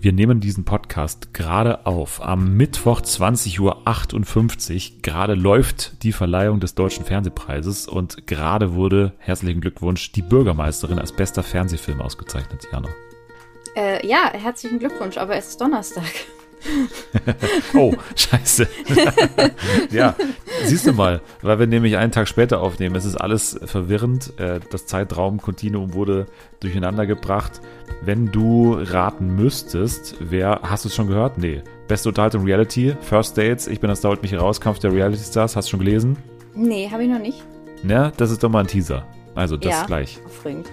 Wir nehmen diesen Podcast gerade auf. Am Mittwoch 20.58 Uhr. Gerade läuft die Verleihung des Deutschen Fernsehpreises und gerade wurde, herzlichen Glückwunsch, die Bürgermeisterin als bester Fernsehfilm ausgezeichnet, Jana. Äh, ja, herzlichen Glückwunsch, aber es ist Donnerstag. oh, scheiße. ja, siehst du mal, weil wir nämlich einen Tag später aufnehmen. Es ist alles verwirrend. Äh, das Zeitraumkontinuum wurde durcheinander gebracht. Wenn du raten müsstest, wer, hast du es schon gehört? Nee. Beste Unterhaltung Reality, First Dates, ich bin das dauert mich raus, Kampf der Reality Stars, hast du schon gelesen? Nee, habe ich noch nicht. Ja, das ist doch mal ein Teaser. Also das ja, gleich. Aufregend.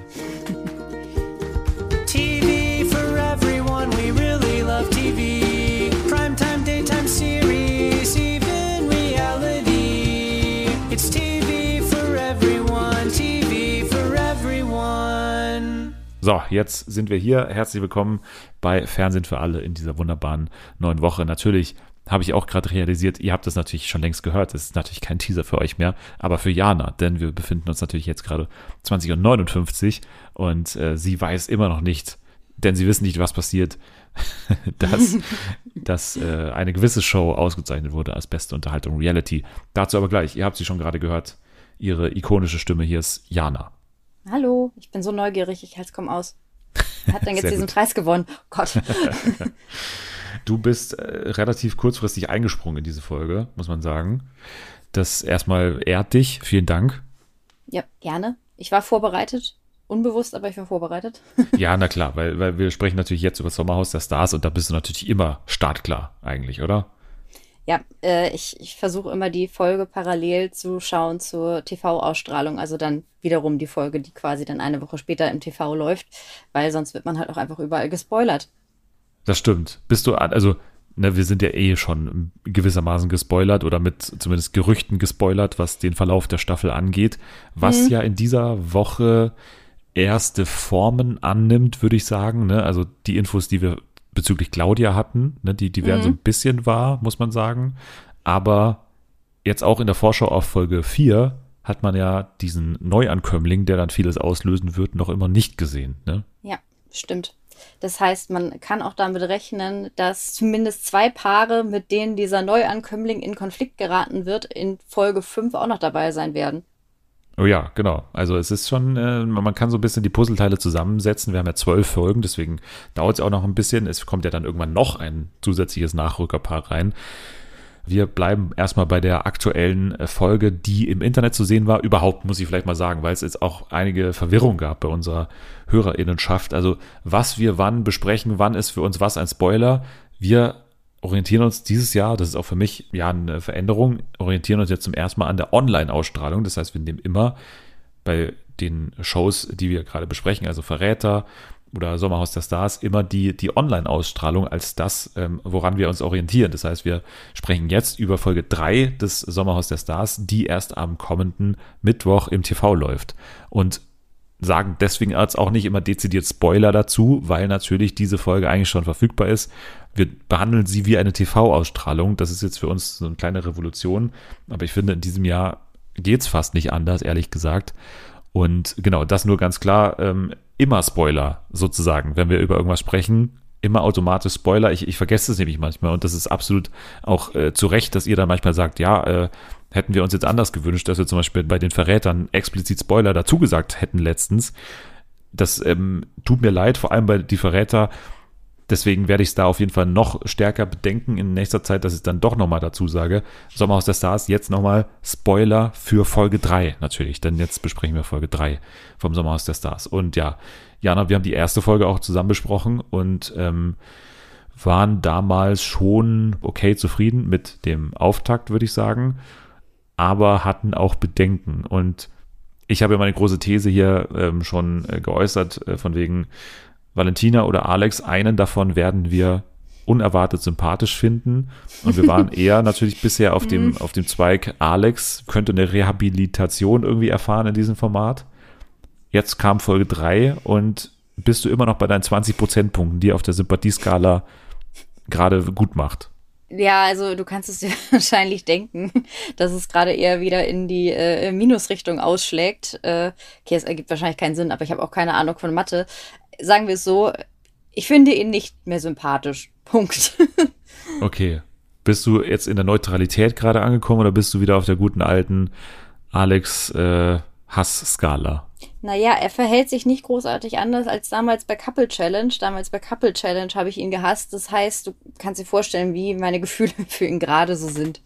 So, jetzt sind wir hier. Herzlich willkommen bei Fernsehen für alle in dieser wunderbaren neuen Woche. Natürlich habe ich auch gerade realisiert, ihr habt das natürlich schon längst gehört. Das ist natürlich kein Teaser für euch mehr, aber für Jana, denn wir befinden uns natürlich jetzt gerade 20.59 Uhr und äh, sie weiß immer noch nicht, denn sie wissen nicht, was passiert, dass, dass äh, eine gewisse Show ausgezeichnet wurde als beste Unterhaltung Reality. Dazu aber gleich. Ihr habt sie schon gerade gehört. Ihre ikonische Stimme hier ist Jana. Hallo, ich bin so neugierig, ich halte es kaum aus. Hat denn jetzt diesen Preis gewonnen? Oh Gott. du bist äh, relativ kurzfristig eingesprungen in diese Folge, muss man sagen. Das erstmal ehrt dich. Vielen Dank. Ja, gerne. Ich war vorbereitet. Unbewusst, aber ich war vorbereitet. ja, na klar, weil, weil wir sprechen natürlich jetzt über das Sommerhaus der Stars und da bist du natürlich immer startklar eigentlich, oder? Ja, äh, ich, ich versuche immer die Folge parallel zu schauen zur TV-Ausstrahlung, also dann wiederum die Folge, die quasi dann eine Woche später im TV läuft, weil sonst wird man halt auch einfach überall gespoilert. Das stimmt. Bist du, also, ne, wir sind ja eh schon gewissermaßen gespoilert oder mit zumindest Gerüchten gespoilert, was den Verlauf der Staffel angeht, was mhm. ja in dieser Woche erste Formen annimmt, würde ich sagen. Ne? Also die Infos, die wir bezüglich Claudia hatten. Ne? Die, die werden mhm. so ein bisschen wahr, muss man sagen. Aber jetzt auch in der Vorschau auf Folge 4 hat man ja diesen Neuankömmling, der dann vieles auslösen wird, noch immer nicht gesehen. Ne? Ja, stimmt. Das heißt, man kann auch damit rechnen, dass zumindest zwei Paare, mit denen dieser Neuankömmling in Konflikt geraten wird, in Folge 5 auch noch dabei sein werden. Oh ja, genau. Also es ist schon, äh, man kann so ein bisschen die Puzzleteile zusammensetzen. Wir haben ja zwölf Folgen, deswegen dauert es auch noch ein bisschen. Es kommt ja dann irgendwann noch ein zusätzliches Nachrückerpaar rein. Wir bleiben erstmal bei der aktuellen äh, Folge, die im Internet zu sehen war. Überhaupt muss ich vielleicht mal sagen, weil es jetzt auch einige Verwirrung gab bei unserer Hörerinnenschaft. Also was wir wann besprechen, wann ist für uns was ein Spoiler. Wir orientieren uns dieses Jahr, das ist auch für mich ja eine Veränderung, orientieren uns jetzt zum ersten Mal an der Online-Ausstrahlung. Das heißt, wir nehmen immer bei den Shows, die wir gerade besprechen, also Verräter oder Sommerhaus der Stars, immer die, die Online-Ausstrahlung als das, ähm, woran wir uns orientieren. Das heißt, wir sprechen jetzt über Folge 3 des Sommerhaus der Stars, die erst am kommenden Mittwoch im TV läuft. Und sagen deswegen als auch nicht immer dezidiert Spoiler dazu, weil natürlich diese Folge eigentlich schon verfügbar ist wir behandeln sie wie eine TV-Ausstrahlung. Das ist jetzt für uns so eine kleine Revolution. Aber ich finde, in diesem Jahr geht es fast nicht anders, ehrlich gesagt. Und genau, das nur ganz klar, ähm, immer Spoiler sozusagen, wenn wir über irgendwas sprechen. Immer automatisch Spoiler. Ich, ich vergesse es nämlich manchmal und das ist absolut auch äh, zu Recht, dass ihr dann manchmal sagt, ja, äh, hätten wir uns jetzt anders gewünscht, dass wir zum Beispiel bei den Verrätern explizit Spoiler dazu gesagt hätten letztens. Das ähm, tut mir leid, vor allem bei die Verräter Deswegen werde ich es da auf jeden Fall noch stärker bedenken in nächster Zeit, dass ich dann doch nochmal dazu sage. Sommerhaus der Stars, jetzt nochmal Spoiler für Folge 3 natürlich, denn jetzt besprechen wir Folge 3 vom Sommerhaus der Stars. Und ja, Jana, wir haben die erste Folge auch zusammen besprochen und ähm, waren damals schon okay zufrieden mit dem Auftakt, würde ich sagen, aber hatten auch Bedenken. Und ich habe ja meine große These hier ähm, schon äh, geäußert, äh, von wegen, Valentina oder Alex, einen davon werden wir unerwartet sympathisch finden. Und wir waren eher natürlich bisher auf dem, mhm. auf dem Zweig, Alex könnte eine Rehabilitation irgendwie erfahren in diesem Format. Jetzt kam Folge 3 und bist du immer noch bei deinen 20 Prozentpunkten, die auf der Sympathieskala gerade gut macht. Ja, also du kannst es dir wahrscheinlich denken, dass es gerade eher wieder in die äh, Minusrichtung ausschlägt. Äh, okay, es ergibt wahrscheinlich keinen Sinn, aber ich habe auch keine Ahnung von Mathe sagen wir es so, ich finde ihn nicht mehr sympathisch. Punkt. okay. Bist du jetzt in der Neutralität gerade angekommen oder bist du wieder auf der guten alten Alex äh, Hass-Skala? Naja, er verhält sich nicht großartig anders als damals bei Couple Challenge. Damals bei Couple Challenge habe ich ihn gehasst. Das heißt, du kannst dir vorstellen, wie meine Gefühle für ihn gerade so sind.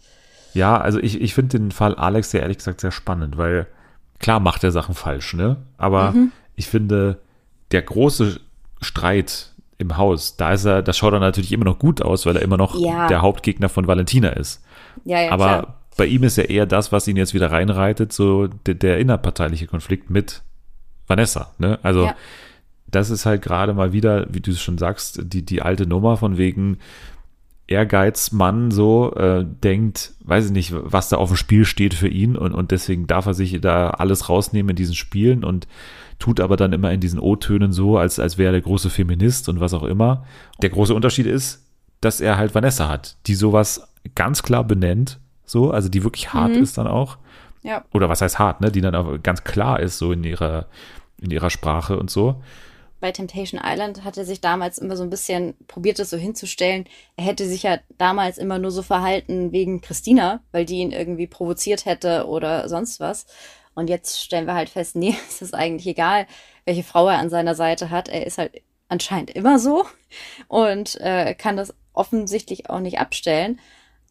Ja, also ich, ich finde den Fall Alex ja ehrlich gesagt sehr spannend, weil klar macht er Sachen falsch, ne? Aber mhm. ich finde, der große Streit im Haus, da ist er, das schaut er natürlich immer noch gut aus, weil er immer noch ja. der Hauptgegner von Valentina ist. Ja, ja, Aber klar. bei ihm ist ja eher das, was ihn jetzt wieder reinreitet, so der, der innerparteiliche Konflikt mit Vanessa. Ne? Also ja. das ist halt gerade mal wieder, wie du es schon sagst, die, die alte Nummer von wegen Ehrgeizmann so äh, denkt, weiß ich nicht, was da auf dem Spiel steht für ihn und, und deswegen darf er sich da alles rausnehmen in diesen Spielen und tut aber dann immer in diesen O-Tönen so, als, als wäre er der große Feminist und was auch immer. Der große Unterschied ist, dass er halt Vanessa hat, die sowas ganz klar benennt, so, also die wirklich hart mhm. ist dann auch. Ja. Oder was heißt hart, ne? Die dann auch ganz klar ist, so in ihrer, in ihrer Sprache und so. Bei Temptation Island hat er sich damals immer so ein bisschen probiert, das so hinzustellen. Er hätte sich ja damals immer nur so verhalten wegen Christina, weil die ihn irgendwie provoziert hätte oder sonst was. Und jetzt stellen wir halt fest, nee, es ist eigentlich egal, welche Frau er an seiner Seite hat. Er ist halt anscheinend immer so und äh, kann das offensichtlich auch nicht abstellen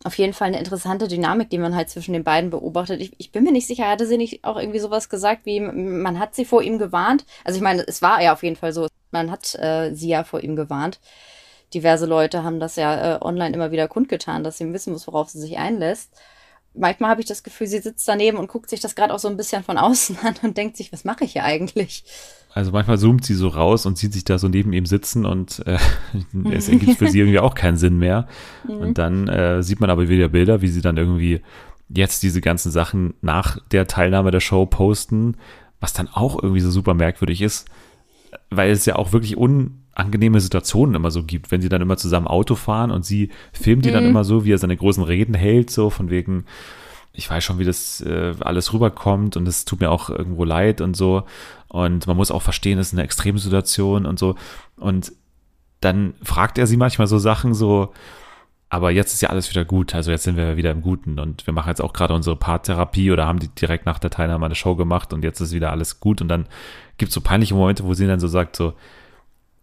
auf jeden Fall eine interessante Dynamik, die man halt zwischen den beiden beobachtet. Ich, ich bin mir nicht sicher, hatte sie nicht auch irgendwie sowas gesagt, wie man hat sie vor ihm gewarnt? Also ich meine, es war ja auf jeden Fall so, man hat äh, sie ja vor ihm gewarnt. Diverse Leute haben das ja äh, online immer wieder kundgetan, dass sie wissen muss, worauf sie sich einlässt. Manchmal habe ich das Gefühl, sie sitzt daneben und guckt sich das gerade auch so ein bisschen von außen an und denkt sich, was mache ich hier eigentlich? Also manchmal zoomt sie so raus und sieht sich da so neben ihm sitzen und äh, es ergibt für sie irgendwie auch keinen Sinn mehr. Mhm. Und dann äh, sieht man aber wieder Bilder, wie sie dann irgendwie jetzt diese ganzen Sachen nach der Teilnahme der Show posten, was dann auch irgendwie so super merkwürdig ist, weil es ja auch wirklich unangenehme Situationen immer so gibt, wenn sie dann immer zusammen Auto fahren und sie filmt die mhm. dann immer so, wie er seine großen Reden hält, so von wegen, ich weiß schon, wie das äh, alles rüberkommt und es tut mir auch irgendwo leid und so. Und man muss auch verstehen, es ist eine Extremsituation und so. Und dann fragt er sie manchmal so Sachen so, aber jetzt ist ja alles wieder gut. Also jetzt sind wir wieder im Guten und wir machen jetzt auch gerade unsere Paartherapie oder haben die direkt nach der Teilnahme eine Show gemacht und jetzt ist wieder alles gut. Und dann gibt es so peinliche Momente, wo sie dann so sagt so,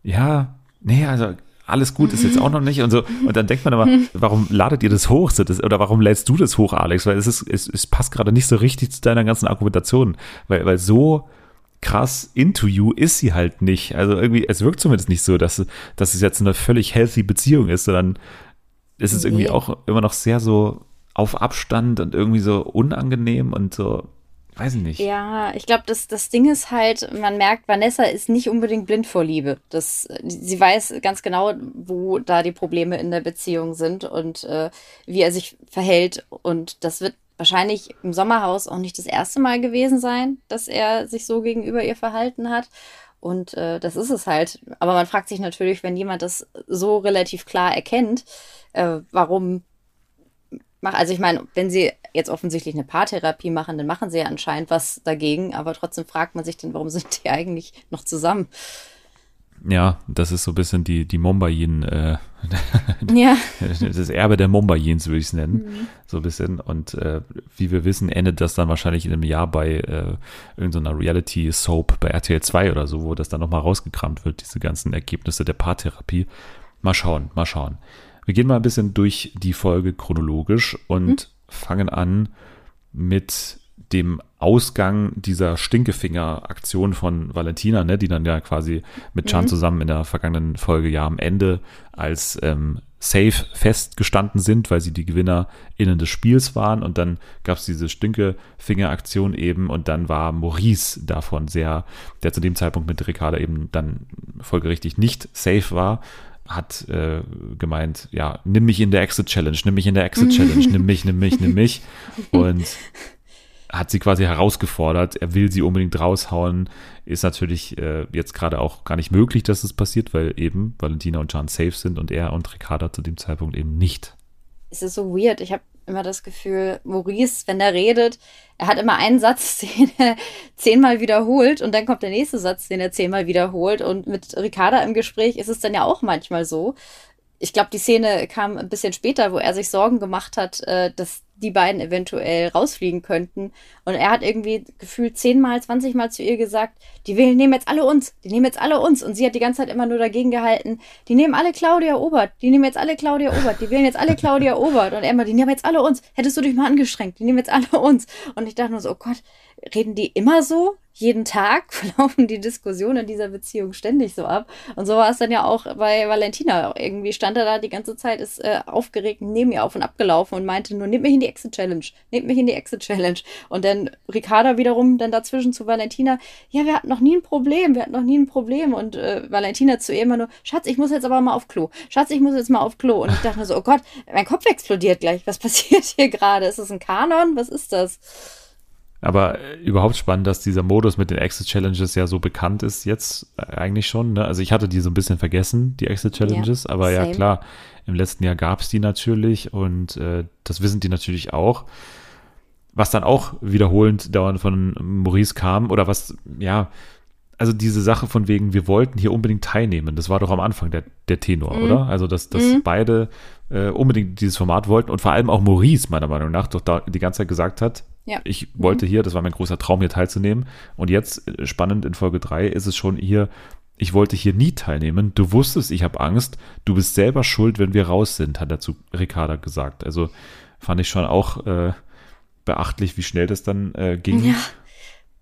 ja, nee, also alles gut ist jetzt auch noch nicht und so. Und dann denkt man aber, warum ladet ihr das hoch? Oder warum lädst du das hoch, Alex? Weil es ist, es, es passt gerade nicht so richtig zu deiner ganzen Argumentation. Weil, weil so krass into you ist sie halt nicht. Also irgendwie, es wirkt zumindest nicht so, dass, dass es jetzt eine völlig healthy Beziehung ist, sondern es ist nee. irgendwie auch immer noch sehr so auf Abstand und irgendwie so unangenehm und so, weiß ich nicht. Ja, ich glaube, das, das Ding ist halt, man merkt, Vanessa ist nicht unbedingt blind vor Liebe. Das, sie weiß ganz genau, wo da die Probleme in der Beziehung sind und äh, wie er sich verhält. Und das wird wahrscheinlich im Sommerhaus auch nicht das erste Mal gewesen sein, dass er sich so gegenüber ihr verhalten hat. Und äh, das ist es halt. Aber man fragt sich natürlich, wenn jemand das so relativ klar erkennt, äh, warum macht. Also ich meine, wenn sie jetzt offensichtlich eine Paartherapie machen, dann machen sie ja anscheinend was dagegen. Aber trotzdem fragt man sich dann, warum sind die eigentlich noch zusammen? Ja, das ist so ein bisschen die, die Mombayin, äh, ja. das Erbe der Mombayins, würde ich es nennen. Mhm. So ein bisschen. Und äh, wie wir wissen, endet das dann wahrscheinlich in einem Jahr bei äh, irgendeiner Reality-Soap bei RTL 2 oder so, wo das dann nochmal rausgekramt wird, diese ganzen Ergebnisse der Paartherapie. Mal schauen, mal schauen. Wir gehen mal ein bisschen durch die Folge chronologisch und mhm. fangen an mit dem Ausgang dieser Stinkefinger-Aktion von Valentina, ne, die dann ja quasi mit Chan mhm. zusammen in der vergangenen Folge ja am Ende als ähm, safe festgestanden sind, weil sie die GewinnerInnen des Spiels waren und dann gab es diese Stinkefinger-Aktion eben und dann war Maurice davon sehr, der zu dem Zeitpunkt mit Ricarda eben dann folgerichtig nicht safe war, hat äh, gemeint, ja, nimm mich in der Exit Challenge, nimm mich in der Exit Challenge, nimm mich, nimm mich, nimm mich. Und hat sie quasi herausgefordert, er will sie unbedingt raushauen. Ist natürlich äh, jetzt gerade auch gar nicht möglich, dass das passiert, weil eben Valentina und John safe sind und er und Ricarda zu dem Zeitpunkt eben nicht. Es ist so weird. Ich habe immer das Gefühl, Maurice, wenn er redet, er hat immer einen Satz, den er zehnmal wiederholt und dann kommt der nächste Satz, den er zehnmal wiederholt. Und mit Ricarda im Gespräch ist es dann ja auch manchmal so. Ich glaube, die Szene kam ein bisschen später, wo er sich Sorgen gemacht hat, äh, dass die beiden eventuell rausfliegen könnten. Und er hat irgendwie gefühlt zehnmal, zwanzigmal zu ihr gesagt, die wählen, nehmen jetzt alle uns, die nehmen jetzt alle uns. Und sie hat die ganze Zeit immer nur dagegen gehalten, die nehmen alle Claudia Obert, die nehmen jetzt alle Claudia Obert, die wählen jetzt alle Claudia Obert. Und er immer, die nehmen jetzt alle uns. Hättest du dich mal angestrengt, die nehmen jetzt alle uns. Und ich dachte nur so, oh Gott, reden die immer so? jeden Tag laufen die Diskussionen in dieser Beziehung ständig so ab. Und so war es dann ja auch bei Valentina. Irgendwie stand er da die ganze Zeit, ist äh, aufgeregt neben ihr auf und abgelaufen und meinte nur, nehmt mich in die Exit-Challenge, nehmt mich in die Exit-Challenge. Und dann Ricarda wiederum dann dazwischen zu Valentina, ja, wir hatten noch nie ein Problem, wir hatten noch nie ein Problem. Und äh, Valentina zu ihr immer nur, Schatz, ich muss jetzt aber mal auf Klo. Schatz, ich muss jetzt mal auf Klo. Und ich dachte mir so, oh Gott, mein Kopf explodiert gleich. Was passiert hier gerade? Ist das ein Kanon? Was ist das? Aber äh, überhaupt spannend, dass dieser Modus mit den Exit Challenges ja so bekannt ist jetzt äh, eigentlich schon. Ne? Also ich hatte die so ein bisschen vergessen, die Exit Challenges, ja, aber same. ja klar, im letzten Jahr gab es die natürlich und äh, das wissen die natürlich auch. Was dann auch wiederholend dauernd von Maurice kam oder was, ja, also diese Sache von wegen, wir wollten hier unbedingt teilnehmen, das war doch am Anfang der, der Tenor, mhm. oder? Also, dass, dass mhm. beide äh, unbedingt dieses Format wollten und vor allem auch Maurice, meiner Meinung nach, doch da die ganze Zeit gesagt hat, ja. ich wollte mhm. hier, das war mein großer Traum, hier teilzunehmen. Und jetzt, äh, spannend in Folge 3, ist es schon hier, ich wollte hier nie teilnehmen. Du wusstest, ich habe Angst. Du bist selber schuld, wenn wir raus sind, hat er zu Ricarda gesagt. Also fand ich schon auch äh, beachtlich, wie schnell das dann äh, ging. Ja.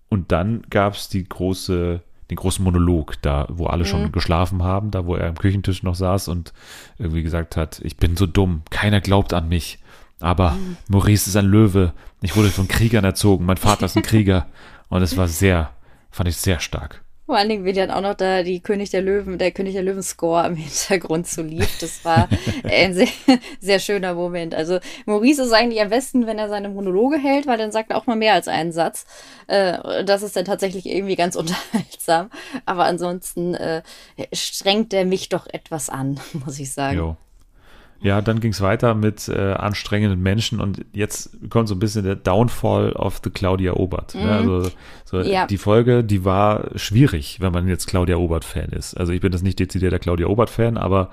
Und dann gab es die große, den großen Monolog, da, wo alle mhm. schon geschlafen haben, da, wo er am Küchentisch noch saß und irgendwie gesagt hat, ich bin so dumm, keiner glaubt an mich. Aber. Maurice ist ein Löwe. Ich wurde von Kriegern erzogen. Mein Vater ist ein Krieger. Und es war sehr, fand ich sehr stark. Vor allen Dingen, wie dann auch noch da die König der Löwen, der König der Löwen-Score im Hintergrund so lief. Das war ein sehr, sehr schöner Moment. Also Maurice ist eigentlich am besten, wenn er seine Monologe hält, weil dann sagt er auch mal mehr als einen Satz. Äh, das ist dann tatsächlich irgendwie ganz unterhaltsam. Aber ansonsten äh, strengt er mich doch etwas an, muss ich sagen. Jo. Ja, dann ging es weiter mit äh, anstrengenden Menschen und jetzt kommt so ein bisschen der Downfall of the Claudia Obert. Ne? Mhm. Ne? Also so ja. die Folge, die war schwierig, wenn man jetzt Claudia Obert-Fan ist. Also ich bin das nicht dezidierter Claudia Obert-Fan, aber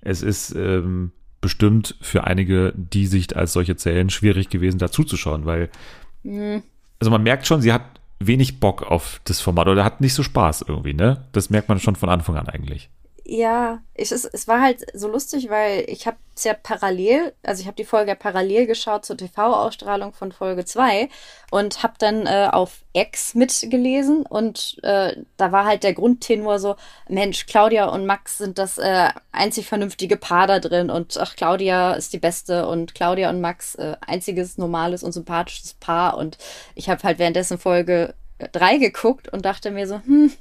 es ist ähm, bestimmt für einige, die sich als solche zählen, schwierig gewesen, dazuzuschauen, weil mhm. also man merkt schon, sie hat wenig Bock auf das Format oder hat nicht so Spaß irgendwie, ne? Das merkt man schon von Anfang an eigentlich. Ja, ich, es, es war halt so lustig, weil ich habe es ja parallel, also ich habe die Folge ja parallel geschaut zur TV-Ausstrahlung von Folge 2 und habe dann äh, auf X mitgelesen und äh, da war halt der Grundtenor so, Mensch, Claudia und Max sind das äh, einzig vernünftige Paar da drin und ach, Claudia ist die Beste und Claudia und Max äh, einziges normales und sympathisches Paar und ich habe halt währenddessen Folge 3 geguckt und dachte mir so, hm,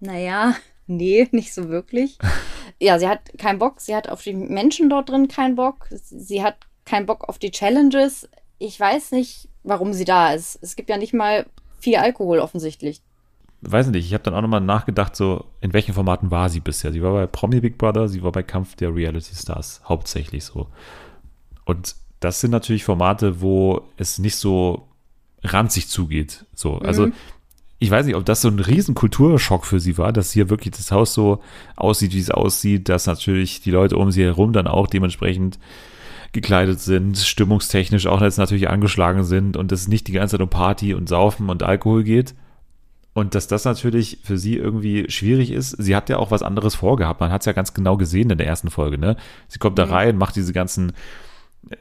naja, nee, nicht so wirklich. Ja, sie hat keinen Bock, sie hat auf die Menschen dort drin keinen Bock, sie hat keinen Bock auf die Challenges. Ich weiß nicht, warum sie da ist. Es gibt ja nicht mal viel Alkohol offensichtlich. Weiß nicht, ich habe dann auch nochmal nachgedacht, so in welchen Formaten war sie bisher? Sie war bei Promi Big Brother, sie war bei Kampf der Reality Stars, hauptsächlich so. Und das sind natürlich Formate, wo es nicht so ranzig zugeht. So, also mhm ich weiß nicht, ob das so ein riesen Kulturschock für sie war, dass hier wirklich das Haus so aussieht, wie es aussieht, dass natürlich die Leute um sie herum dann auch dementsprechend gekleidet sind, stimmungstechnisch auch jetzt natürlich angeschlagen sind und es nicht die ganze Zeit um Party und Saufen und Alkohol geht. Und dass das natürlich für sie irgendwie schwierig ist. Sie hat ja auch was anderes vorgehabt. Man hat es ja ganz genau gesehen in der ersten Folge, ne? Sie kommt da mhm. rein, macht diese ganzen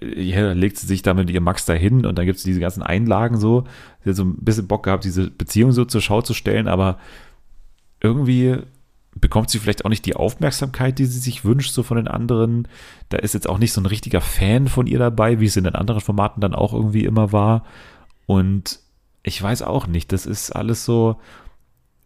ja, legt sie sich da mit ihrem Max dahin und dann gibt es diese ganzen Einlagen so. Sie hat so ein bisschen Bock gehabt, diese Beziehung so zur Schau zu stellen, aber irgendwie bekommt sie vielleicht auch nicht die Aufmerksamkeit, die sie sich wünscht, so von den anderen. Da ist jetzt auch nicht so ein richtiger Fan von ihr dabei, wie es in den anderen Formaten dann auch irgendwie immer war. Und ich weiß auch nicht, das ist alles so,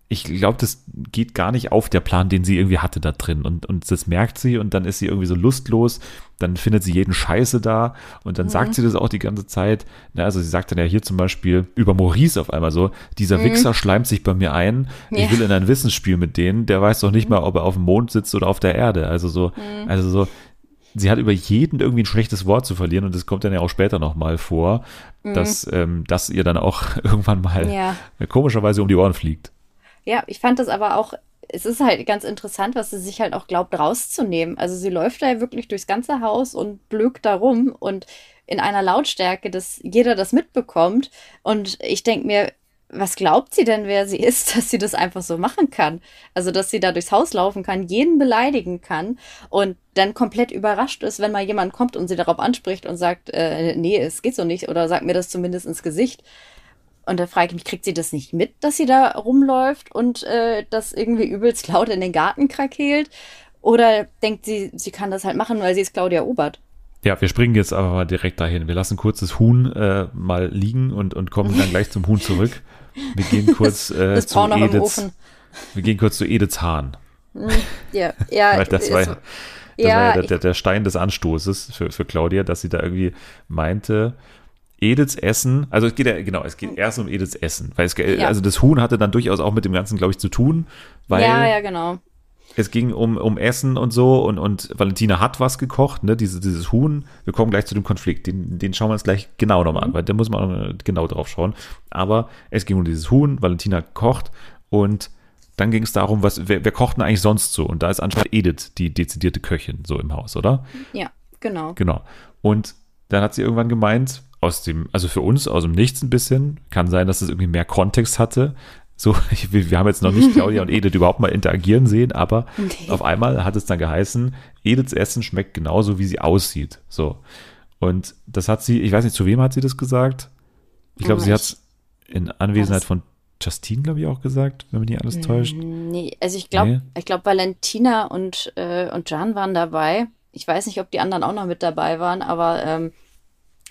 ich glaube, das geht gar nicht auf, der Plan, den sie irgendwie hatte da drin. Und, und das merkt sie und dann ist sie irgendwie so lustlos. Dann findet sie jeden Scheiße da und dann mhm. sagt sie das auch die ganze Zeit. Na, also sie sagt dann ja hier zum Beispiel über Maurice auf einmal so, dieser mhm. Wichser schleimt sich bei mir ein. Ja. Ich will in ein Wissensspiel mit denen. Der weiß doch nicht mhm. mal, ob er auf dem Mond sitzt oder auf der Erde. Also so, mhm. also so, sie hat über jeden irgendwie ein schlechtes Wort zu verlieren und das kommt dann ja auch später nochmal vor, mhm. dass ähm, das ihr dann auch irgendwann mal ja. komischerweise um die Ohren fliegt. Ja, ich fand das aber auch es ist halt ganz interessant, was sie sich halt auch glaubt rauszunehmen. Also sie läuft da ja wirklich durchs ganze Haus und blökt da rum und in einer Lautstärke, dass jeder das mitbekommt. Und ich denke mir, was glaubt sie denn, wer sie ist, dass sie das einfach so machen kann? Also, dass sie da durchs Haus laufen kann, jeden beleidigen kann und dann komplett überrascht ist, wenn mal jemand kommt und sie darauf anspricht und sagt, äh, nee, es geht so nicht oder sagt mir das zumindest ins Gesicht. Und da frage ich mich, kriegt sie das nicht mit, dass sie da rumläuft und äh, das irgendwie übelst laut in den Garten krakeelt? Oder denkt sie, sie kann das halt machen, weil sie ist Claudia Obert? Ja, wir springen jetzt aber mal direkt dahin. Wir lassen kurz das Huhn äh, mal liegen und, und kommen dann gleich zum Huhn zurück. Wir gehen kurz äh, zu Ediths. Wir gehen kurz zu Ediths Hahn. Hm, ja, ja. Weil das war, das ja, war ja der, der, Stein des Anstoßes für, für Claudia, dass sie da irgendwie meinte, Ediths Essen, also es geht ja, genau, es geht erst um Ediths Essen, weil es, ja. also das Huhn hatte dann durchaus auch mit dem Ganzen, glaube ich, zu tun, weil ja, ja, genau. es ging um, um Essen und so und, und Valentina hat was gekocht, ne, dieses, dieses Huhn, wir kommen gleich zu dem Konflikt, den, den schauen wir uns gleich genau nochmal an, mhm. weil da muss man genau drauf schauen, aber es ging um dieses Huhn, Valentina kocht und dann ging es darum, was, wer, wer kocht denn eigentlich sonst so? Und da ist anscheinend Edith die dezidierte Köchin so im Haus, oder? Ja, genau. Genau. Und dann hat sie irgendwann gemeint, aus dem, also für uns aus dem Nichts ein bisschen. Kann sein, dass es irgendwie mehr Kontext hatte. So, wir haben jetzt noch nicht Claudia und Edith überhaupt mal interagieren sehen, aber okay. auf einmal hat es dann geheißen, Ediths Essen schmeckt genauso, wie sie aussieht. So. Und das hat sie, ich weiß nicht, zu wem hat sie das gesagt? Ich glaube, oh, sie hat es in Anwesenheit von Justine, glaube ich, auch gesagt, wenn mich nicht alles täuscht. Nee, also ich glaube, nee. ich glaube, Valentina und, äh, und Jan waren dabei. Ich weiß nicht, ob die anderen auch noch mit dabei waren, aber ähm,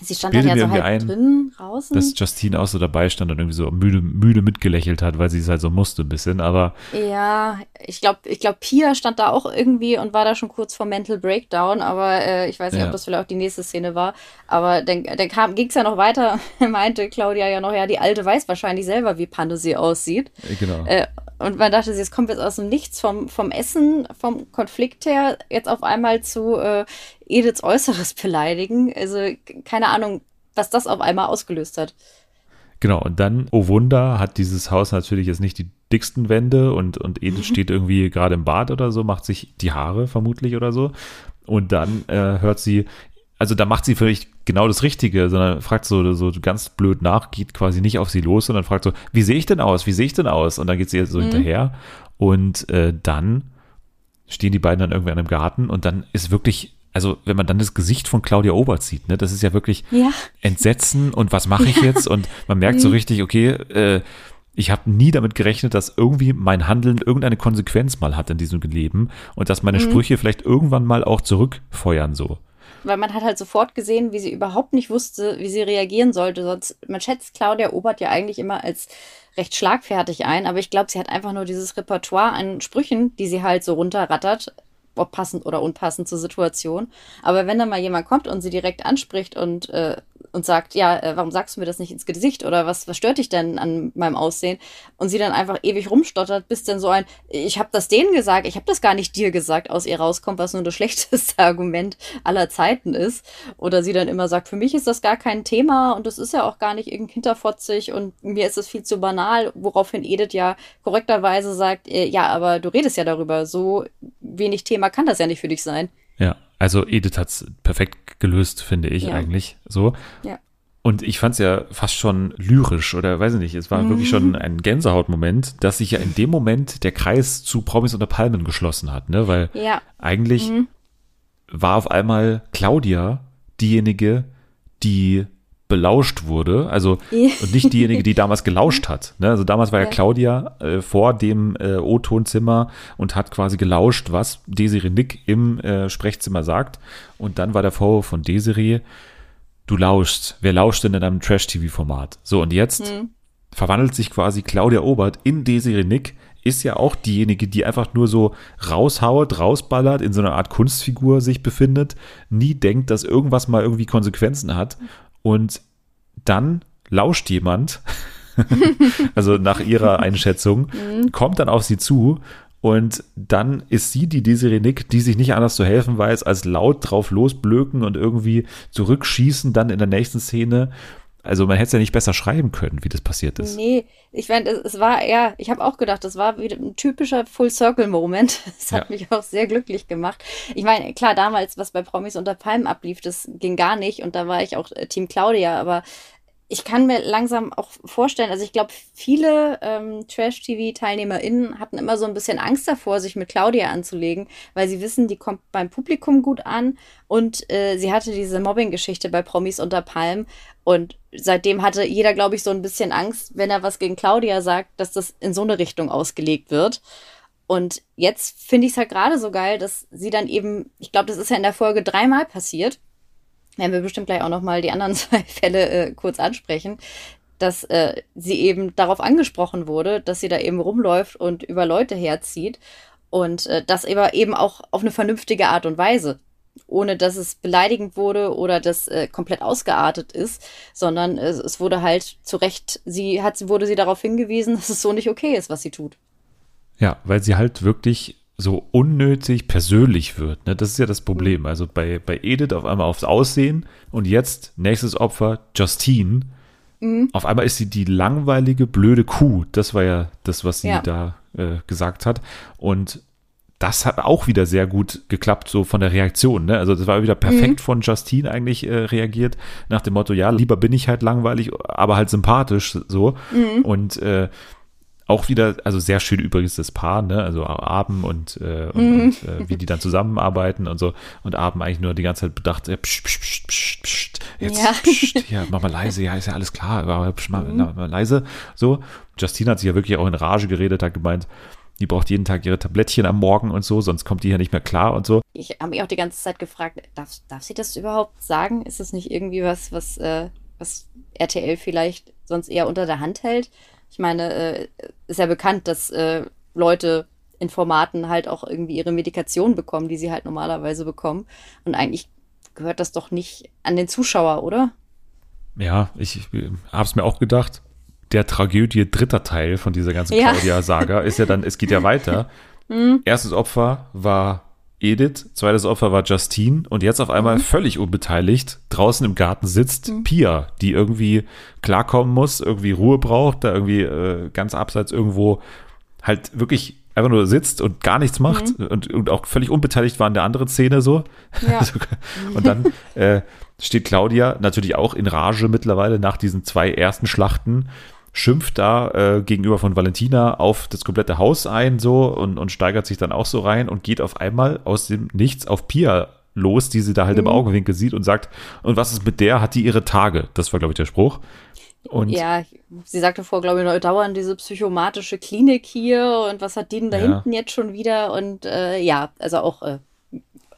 Sie stand dann ja so halb ein, drin, draußen. Dass Justine auch so dabei stand und irgendwie so müde, müde mitgelächelt hat, weil sie es halt so musste ein bisschen, aber. Ja, ich glaube, ich glaube, Pia stand da auch irgendwie und war da schon kurz vor Mental Breakdown, aber äh, ich weiß nicht, ja. ob das vielleicht auch die nächste Szene war. Aber dann, dann ging es ja noch weiter, meinte Claudia ja noch, ja, die Alte weiß wahrscheinlich selber, wie Panne sie aussieht. Genau. Äh, und man dachte, es kommt jetzt aus dem Nichts vom, vom Essen, vom Konflikt her, jetzt auf einmal zu äh, Ediths Äußeres beleidigen. Also keine Ahnung, was das auf einmal ausgelöst hat. Genau, und dann, oh Wunder, hat dieses Haus natürlich jetzt nicht die dicksten Wände und, und Edith mhm. steht irgendwie gerade im Bad oder so, macht sich die Haare vermutlich oder so. Und dann äh, hört sie, also da macht sie vielleicht genau das Richtige, sondern fragt so, so ganz blöd nach, geht quasi nicht auf sie los, sondern fragt so, wie sehe ich denn aus? Wie sehe ich denn aus? Und dann geht sie so mhm. hinterher und äh, dann stehen die beiden dann irgendwie an einem Garten und dann ist wirklich, also wenn man dann das Gesicht von Claudia Obert sieht, ne, das ist ja wirklich ja. Entsetzen und was mache ich jetzt? Und man merkt so mhm. richtig, okay, äh, ich habe nie damit gerechnet, dass irgendwie mein Handeln irgendeine Konsequenz mal hat in diesem Leben und dass meine mhm. Sprüche vielleicht irgendwann mal auch zurückfeuern so weil man hat halt sofort gesehen, wie sie überhaupt nicht wusste, wie sie reagieren sollte. Sonst, man schätzt Claudia Obert ja eigentlich immer als recht schlagfertig ein, aber ich glaube, sie hat einfach nur dieses Repertoire an Sprüchen, die sie halt so runterrattert, ob passend oder unpassend zur Situation. Aber wenn dann mal jemand kommt und sie direkt anspricht und äh, und sagt, ja, äh, warum sagst du mir das nicht ins Gesicht oder was, was stört dich denn an meinem Aussehen? Und sie dann einfach ewig rumstottert, bis dann so ein, ich habe das denen gesagt, ich habe das gar nicht dir gesagt, aus ihr rauskommt, was nur das schlechteste Argument aller Zeiten ist. Oder sie dann immer sagt, für mich ist das gar kein Thema und das ist ja auch gar nicht irgendwie hinterfotzig und mir ist es viel zu banal, woraufhin Edith ja korrekterweise sagt, äh, ja, aber du redest ja darüber, so wenig Thema kann das ja nicht für dich sein. Ja, also Edith hat es perfekt gelöst, finde ich ja. eigentlich so. Ja. Und ich fand es ja fast schon lyrisch oder weiß ich nicht, es war mhm. wirklich schon ein Gänsehautmoment, dass sich ja in dem Moment der Kreis zu Promis unter Palmen geschlossen hat, ne? Weil ja. eigentlich mhm. war auf einmal Claudia diejenige, die belauscht wurde, also und nicht diejenige, die damals gelauscht hat. Ne? Also damals war ja, ja Claudia äh, vor dem äh, O-Tonzimmer und hat quasi gelauscht, was Desiree Nick im äh, Sprechzimmer sagt. Und dann war der Vorwurf von Desiree, du lauschst. Wer lauscht denn in einem Trash-TV-Format? So, und jetzt hm. verwandelt sich quasi Claudia Obert in Desiree Nick, ist ja auch diejenige, die einfach nur so raushaut, rausballert, in so einer Art Kunstfigur sich befindet, nie denkt, dass irgendwas mal irgendwie Konsequenzen hat und dann lauscht jemand, also nach ihrer Einschätzung, mhm. kommt dann auf sie zu Und dann ist sie die Desiree Nick, die sich nicht anders zu helfen weiß, als laut drauf losblöken und irgendwie zurückschießen dann in der nächsten Szene. Also man hätte es ja nicht besser schreiben können, wie das passiert ist. Nee, ich meine, es, es, war eher, ich habe auch gedacht, das war wieder ein typischer Full-Circle-Moment. Das hat ja. mich auch sehr glücklich gemacht. Ich meine, klar, damals, was bei Promis unter Palmen ablief, das ging gar nicht und da war ich auch äh, Team Claudia, aber ich kann mir langsam auch vorstellen, also ich glaube, viele ähm, Trash-TV-TeilnehmerInnen hatten immer so ein bisschen Angst davor, sich mit Claudia anzulegen, weil sie wissen, die kommt beim Publikum gut an und äh, sie hatte diese Mobbing-Geschichte bei Promis unter Palm und seitdem hatte jeder, glaube ich, so ein bisschen Angst, wenn er was gegen Claudia sagt, dass das in so eine Richtung ausgelegt wird. Und jetzt finde ich es halt gerade so geil, dass sie dann eben, ich glaube, das ist ja in der Folge dreimal passiert, werden wir bestimmt gleich auch nochmal die anderen zwei Fälle äh, kurz ansprechen, dass äh, sie eben darauf angesprochen wurde, dass sie da eben rumläuft und über Leute herzieht und äh, das aber eben auch auf eine vernünftige Art und Weise, ohne dass es beleidigend wurde oder das äh, komplett ausgeartet ist, sondern es, es wurde halt zu Recht, sie hat, wurde sie darauf hingewiesen, dass es so nicht okay ist, was sie tut. Ja, weil sie halt wirklich so unnötig persönlich wird. Ne? Das ist ja das Problem. Mhm. Also bei, bei Edith auf einmal aufs Aussehen und jetzt nächstes Opfer Justine. Mhm. Auf einmal ist sie die langweilige, blöde Kuh. Das war ja das, was sie ja. da äh, gesagt hat. Und das hat auch wieder sehr gut geklappt, so von der Reaktion. Ne? Also das war wieder perfekt mhm. von Justine eigentlich äh, reagiert, nach dem Motto, ja, lieber bin ich halt langweilig, aber halt sympathisch so. Mhm. Und äh, auch wieder, also sehr schön übrigens das Paar, ne? Also Abend und, äh, und, mhm. und äh, wie die dann zusammenarbeiten und so. Und Abend eigentlich nur die ganze Zeit bedacht, äh, psch, psch, psch, psch, psch, jetzt, ja. psch, ja, mach mal leise, ja, ist ja alles klar, aber psch, mal, mhm. mal leise. So. Justine hat sich ja wirklich auch in Rage geredet, hat gemeint, die braucht jeden Tag ihre Tablettchen am Morgen und so, sonst kommt die ja nicht mehr klar und so. Ich habe mich auch die ganze Zeit gefragt, darf, darf sie das überhaupt sagen? Ist das nicht irgendwie was, was, äh, was RTL vielleicht sonst eher unter der Hand hält? Ich meine, äh, ist ja bekannt, dass äh, Leute in Formaten halt auch irgendwie ihre Medikation bekommen, die sie halt normalerweise bekommen. Und eigentlich gehört das doch nicht an den Zuschauer, oder? Ja, ich, ich habe es mir auch gedacht. Der Tragödie dritter Teil von dieser ganzen ja. Claudia-Saga ist ja dann, es geht ja weiter. Mhm. Erstes Opfer war Edith, zweites Opfer war Justine und jetzt auf einmal mhm. völlig unbeteiligt draußen im Garten sitzt mhm. Pia, die irgendwie klarkommen muss, irgendwie Ruhe braucht, da irgendwie äh, ganz abseits irgendwo halt wirklich einfach nur sitzt und gar nichts macht mhm. und, und, auch völlig unbeteiligt war in der anderen Szene so. Ja. und dann äh, steht Claudia natürlich auch in Rage mittlerweile nach diesen zwei ersten Schlachten schimpft da äh, gegenüber von Valentina auf das komplette Haus ein so und, und steigert sich dann auch so rein und geht auf einmal aus dem Nichts auf Pia los, die sie da halt mhm. im Augenwinkel sieht und sagt, und was ist mit der? Hat die ihre Tage? Das war, glaube ich, der Spruch. Und ja, sie sagte vor, glaube ich, dauernd diese psychomatische Klinik hier und was hat die denn da ja. hinten jetzt schon wieder? Und äh, ja, also auch äh,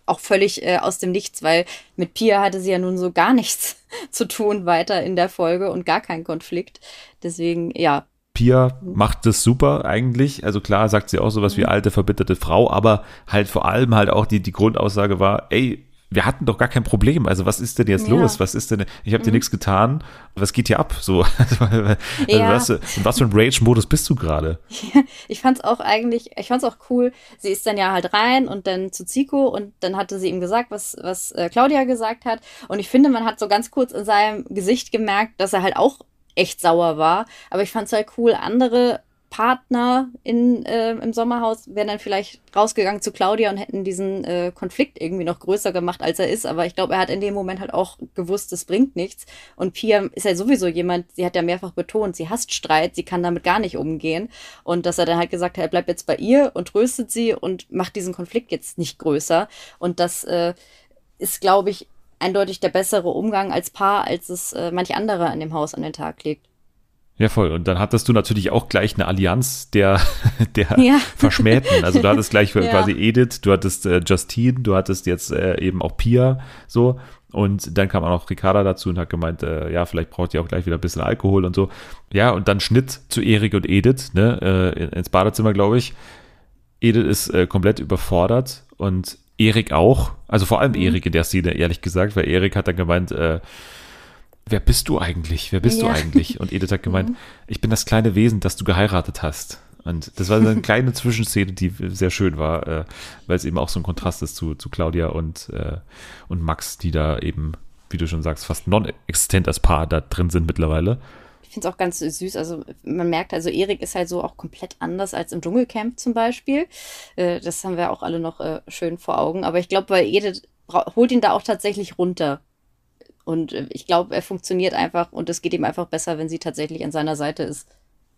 auch völlig äh, aus dem Nichts, weil mit Pia hatte sie ja nun so gar nichts zu tun weiter in der Folge und gar keinen Konflikt. Deswegen, ja. Pia macht das super eigentlich. Also klar sagt sie auch sowas wie mhm. alte, verbitterte Frau, aber halt vor allem halt auch die, die Grundaussage war, ey, wir hatten doch gar kein Problem. Also was ist denn jetzt ja. los? Was ist denn? Ich habe dir mhm. nichts getan. Was geht hier ab? So, also, ja. was, in was für ein Rage-Modus bist du gerade? Ja, ich fand's auch eigentlich, ich fand's auch cool. Sie ist dann ja halt rein und dann zu Zico und dann hatte sie ihm gesagt, was was äh, Claudia gesagt hat. Und ich finde, man hat so ganz kurz in seinem Gesicht gemerkt, dass er halt auch echt sauer war. Aber ich fand's halt cool, andere Partner in, äh, im Sommerhaus wären dann vielleicht rausgegangen zu Claudia und hätten diesen äh, Konflikt irgendwie noch größer gemacht, als er ist. Aber ich glaube, er hat in dem Moment halt auch gewusst, es bringt nichts. Und Pia ist ja sowieso jemand, sie hat ja mehrfach betont, sie hasst Streit, sie kann damit gar nicht umgehen. Und dass er dann halt gesagt hat, er bleibt jetzt bei ihr und tröstet sie und macht diesen Konflikt jetzt nicht größer. Und das äh, ist, glaube ich, eindeutig der bessere Umgang als Paar, als es äh, manch andere an dem Haus an den Tag legt. Ja, voll. Und dann hattest du natürlich auch gleich eine Allianz der, der ja. Verschmähten. Also du hattest gleich ja. quasi Edith, du hattest äh, Justine, du hattest jetzt äh, eben auch Pia so. Und dann kam auch noch Ricarda dazu und hat gemeint, äh, ja, vielleicht braucht ihr auch gleich wieder ein bisschen Alkohol und so. Ja, und dann Schnitt zu Erik und Edith, ne, äh, ins Badezimmer, glaube ich. Edith ist äh, komplett überfordert und Erik auch. Also vor allem mhm. Erik in der Szene, ehrlich gesagt, weil Erik hat dann gemeint, äh, wer bist du eigentlich? Wer bist ja. du eigentlich? Und Edith hat gemeint, mhm. ich bin das kleine Wesen, das du geheiratet hast. Und das war so eine kleine Zwischenszene, die sehr schön war, äh, weil es eben auch so ein Kontrast ist zu, zu Claudia und, äh, und Max, die da eben, wie du schon sagst, fast non-existent als Paar da drin sind mittlerweile. Ich finde es auch ganz süß. Also man merkt, also Erik ist halt so auch komplett anders als im Dschungelcamp zum Beispiel. Äh, das haben wir auch alle noch äh, schön vor Augen. Aber ich glaube, weil Edith holt ihn da auch tatsächlich runter. Und äh, ich glaube, er funktioniert einfach und es geht ihm einfach besser, wenn sie tatsächlich an seiner Seite ist.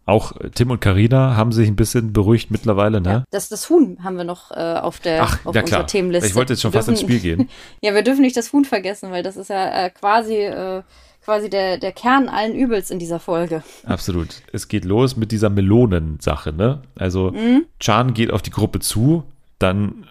Auch äh, Tim und Karina haben sich ein bisschen beruhigt mittlerweile, ne? Ja, das, das Huhn haben wir noch äh, auf der Ach, auf ja, unserer Themenliste. Ich wollte jetzt schon wir fast dürfen, ins Spiel gehen. ja, wir dürfen nicht das Huhn vergessen, weil das ist ja äh, quasi, äh, quasi der, der Kern allen Übels in dieser Folge. Absolut. Es geht los mit dieser Melonensache, ne? Also mhm. Chan geht auf die Gruppe zu, dann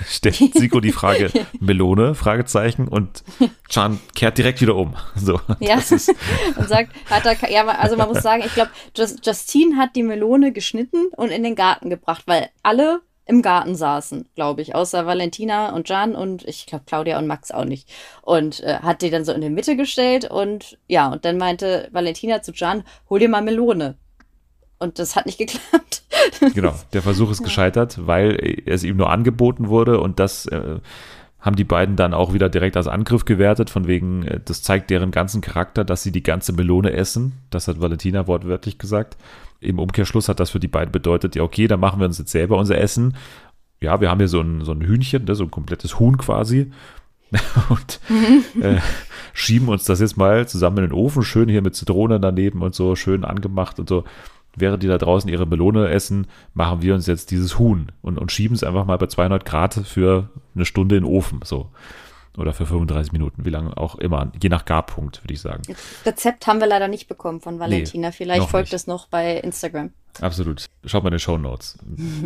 stellt Siko die Frage Melone, Fragezeichen und Chan kehrt direkt wieder um. So, ja, und sagt, hat er, ja, also man muss sagen, ich glaube, Justine hat die Melone geschnitten und in den Garten gebracht, weil alle im Garten saßen, glaube ich, außer Valentina und Jan und ich glaube Claudia und Max auch nicht. Und äh, hat die dann so in die Mitte gestellt und ja, und dann meinte Valentina zu Jan, hol dir mal Melone. Und das hat nicht geklappt. genau, der Versuch ist gescheitert, weil es ihm nur angeboten wurde und das äh, haben die beiden dann auch wieder direkt als Angriff gewertet, von wegen, äh, das zeigt deren ganzen Charakter, dass sie die ganze Melone essen. Das hat Valentina wortwörtlich gesagt. Im Umkehrschluss hat das für die beiden bedeutet, ja, okay, dann machen wir uns jetzt selber unser Essen. Ja, wir haben hier so ein, so ein Hühnchen, ne, so ein komplettes Huhn quasi. und äh, schieben uns das jetzt mal zusammen in den Ofen, schön hier mit Zitrone daneben und so, schön angemacht und so während die da draußen ihre Melone essen, machen wir uns jetzt dieses Huhn und, und schieben es einfach mal bei 200 Grad für eine Stunde in den Ofen. So. Oder für 35 Minuten, wie lange auch immer, je nach Garpunkt, würde ich sagen. Rezept haben wir leider nicht bekommen von Valentina. Nee, Vielleicht folgt es noch bei Instagram. Absolut. Schaut mal in den Show Notes.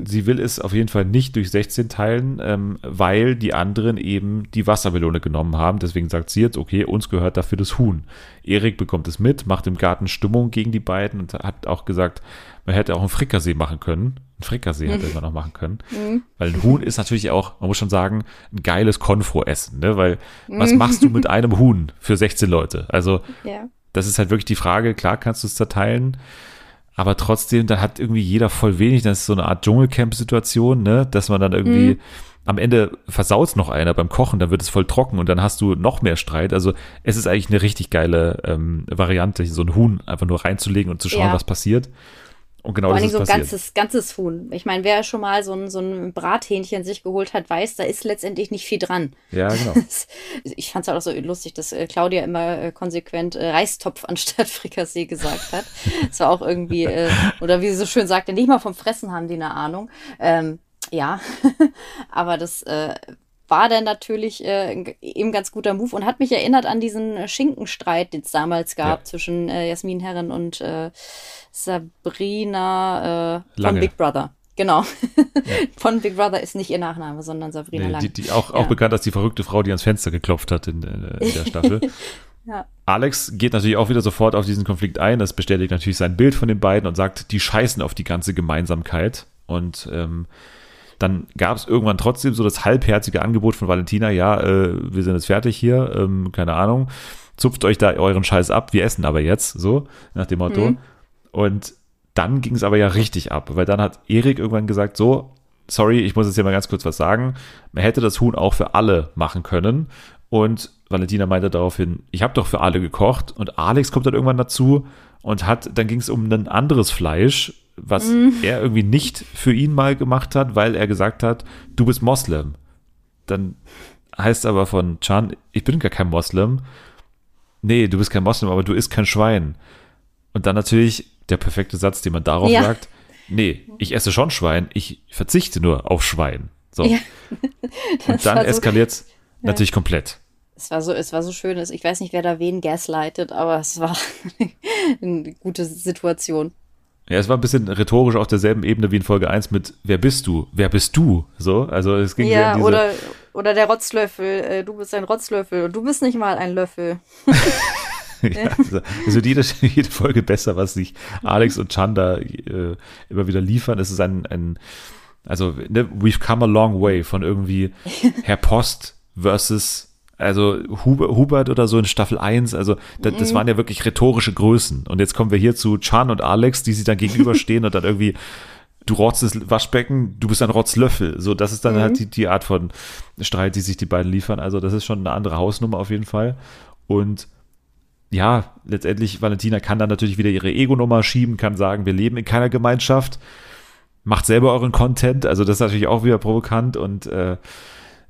Sie will es auf jeden Fall nicht durch 16 teilen, ähm, weil die anderen eben die Wassermelone genommen haben. Deswegen sagt sie jetzt, okay, uns gehört dafür das Huhn. Erik bekommt es mit, macht im Garten Stimmung gegen die beiden und hat auch gesagt, man hätte auch einen Frickersee machen können. Ein Frickersee hätte man noch machen können. Mhm. Weil ein Huhn ist natürlich auch, man muss schon sagen, ein geiles Konfro-Essen, ne? Weil was machst du mit einem Huhn für 16 Leute? Also, ja. das ist halt wirklich die Frage. Klar kannst du es zerteilen. Aber trotzdem, da hat irgendwie jeder voll wenig. Das ist so eine Art Dschungelcamp-Situation, ne? Dass man dann irgendwie mhm. am Ende versaut noch einer beim Kochen, dann wird es voll trocken und dann hast du noch mehr Streit. Also es ist eigentlich eine richtig geile ähm, Variante, so ein Huhn einfach nur reinzulegen und zu schauen, ja. was passiert. Und genau Vor allem so ein ganzes, ganzes Huhn. Ich meine, wer schon mal so ein, so ein Brathähnchen sich geholt hat, weiß, da ist letztendlich nicht viel dran. Ja, genau. ich fand es auch so lustig, dass äh, Claudia immer äh, konsequent äh, Reistopf anstatt Frikassee gesagt hat. Das war auch irgendwie, äh, oder wie sie so schön sagte, nicht mal vom Fressen haben die eine Ahnung. Ähm, ja, aber das äh, war dann natürlich äh, eben ganz guter Move und hat mich erinnert an diesen Schinkenstreit, den es damals gab ja. zwischen äh, Jasmin Herren und äh, Sabrina äh, von Big Brother. Genau. Ja. Von Big Brother ist nicht ihr Nachname, sondern Sabrina nee, Lang. Die, die auch, ja. auch bekannt als die verrückte Frau, die ans Fenster geklopft hat in, äh, in der Staffel. ja. Alex geht natürlich auch wieder sofort auf diesen Konflikt ein. Das bestätigt natürlich sein Bild von den beiden und sagt, die scheißen auf die ganze Gemeinsamkeit. Und ähm, dann gab es irgendwann trotzdem so das halbherzige Angebot von Valentina, ja, äh, wir sind jetzt fertig hier, ähm, keine Ahnung, zupft euch da euren Scheiß ab, wir essen aber jetzt, so, nach dem Motto. Mhm. Und dann ging es aber ja richtig ab, weil dann hat Erik irgendwann gesagt, so, sorry, ich muss jetzt hier mal ganz kurz was sagen. Man hätte das Huhn auch für alle machen können. Und Valentina meinte daraufhin, ich habe doch für alle gekocht. Und Alex kommt dann irgendwann dazu und hat, dann ging es um ein anderes Fleisch, was mm. er irgendwie nicht für ihn mal gemacht hat, weil er gesagt hat, du bist Moslem. Dann heißt aber von Chan, ich bin gar kein Moslem. Nee, du bist kein Moslem, aber du isst kein Schwein. Und dann natürlich der perfekte Satz, den man darauf ja. sagt, nee, ich esse schon Schwein, ich verzichte nur auf Schwein. So. Ja. Und dann so, eskaliert es ja. natürlich komplett. Es war so, es war so schön. Ich weiß nicht, wer da wen gaslightet, aber es war eine gute Situation. Ja, es war ein bisschen rhetorisch auf derselben Ebene wie in Folge 1 mit Wer bist du? Wer bist du? So, also es ging ja, diese oder, oder der Rotzlöffel, äh, du bist ein Rotzlöffel und du bist nicht mal ein Löffel. ja, also, also jede, jede Folge besser, was sich Alex und Chanda äh, immer wieder liefern. Es ist ein, ein also ne, we've come a long way von irgendwie Herr Post versus also Hubert oder so in Staffel 1, also das, das waren ja wirklich rhetorische Größen. Und jetzt kommen wir hier zu Chan und Alex, die sich dann gegenüberstehen und dann irgendwie, du rotzt das Waschbecken, du bist ein Rotzlöffel. So, das ist dann halt die, die Art von Streit, die sich die beiden liefern. Also das ist schon eine andere Hausnummer auf jeden Fall. Und ja, letztendlich, Valentina kann dann natürlich wieder ihre Ego-Nummer schieben, kann sagen, wir leben in keiner Gemeinschaft, macht selber euren Content, also das ist natürlich auch wieder provokant und äh,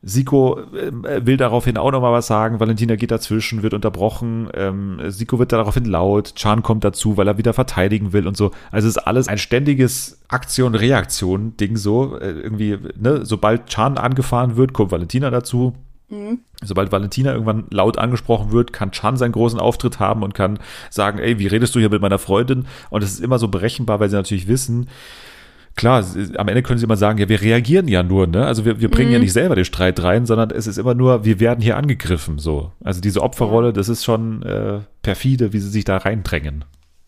Siko äh, will daraufhin auch nochmal was sagen. Valentina geht dazwischen, wird unterbrochen. Ähm, Siko wird daraufhin laut. Chan kommt dazu, weil er wieder verteidigen will und so. Also es ist alles ein ständiges Aktion-Reaktion-Ding so. Äh, irgendwie, ne, sobald Chan angefahren wird, kommt Valentina dazu. Mhm. Sobald Valentina irgendwann laut angesprochen wird, kann Chan seinen großen Auftritt haben und kann sagen, ey, wie redest du hier mit meiner Freundin? Und es ist immer so berechenbar, weil sie natürlich wissen, klar, am Ende können sie immer sagen, ja, wir reagieren ja nur, ne? Also wir, wir bringen mhm. ja nicht selber den Streit rein, sondern es ist immer nur, wir werden hier angegriffen, so. Also diese Opferrolle, das ist schon äh, perfide, wie sie sich da reindrängen.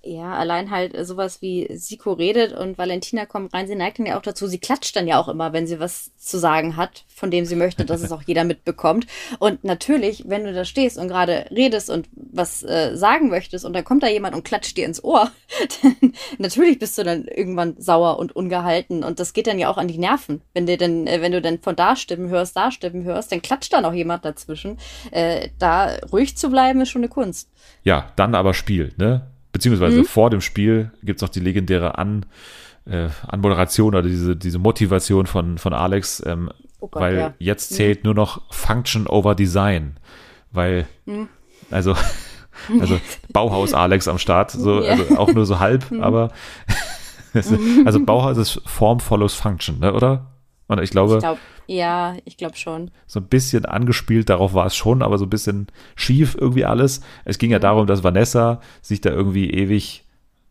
Ja, allein halt äh, sowas wie Siko redet und Valentina kommt rein, sie neigt dann ja auch dazu, sie klatscht dann ja auch immer, wenn sie was zu sagen hat, von dem sie möchte, dass es auch jeder mitbekommt. Und natürlich, wenn du da stehst und gerade redest und was äh, sagen möchtest und dann kommt da jemand und klatscht dir ins Ohr, dann natürlich bist du dann irgendwann sauer und ungehalten und das geht dann ja auch an die Nerven. Wenn dir denn, äh, wenn du dann von da Stimmen hörst, da Stimmen hörst, dann klatscht dann auch jemand dazwischen. Äh, da ruhig zu bleiben ist schon eine Kunst. Ja, dann aber Spiel, ne? Beziehungsweise mhm. vor dem Spiel gibt es noch die legendäre An, äh, Anmoderation oder diese, diese Motivation von, von Alex, ähm, oh Gott, weil ja. jetzt mhm. zählt mhm. nur noch Function over Design, weil, mhm. also, also Bauhaus Alex am Start, so, ja. also auch nur so halb, mhm. aber, also Bauhaus ist Form follows Function, ne, oder? Und ich glaube, ich glaub, ja, ich glaube schon. So ein bisschen angespielt, darauf war es schon, aber so ein bisschen schief irgendwie alles. Es ging ja mhm. darum, dass Vanessa sich da irgendwie ewig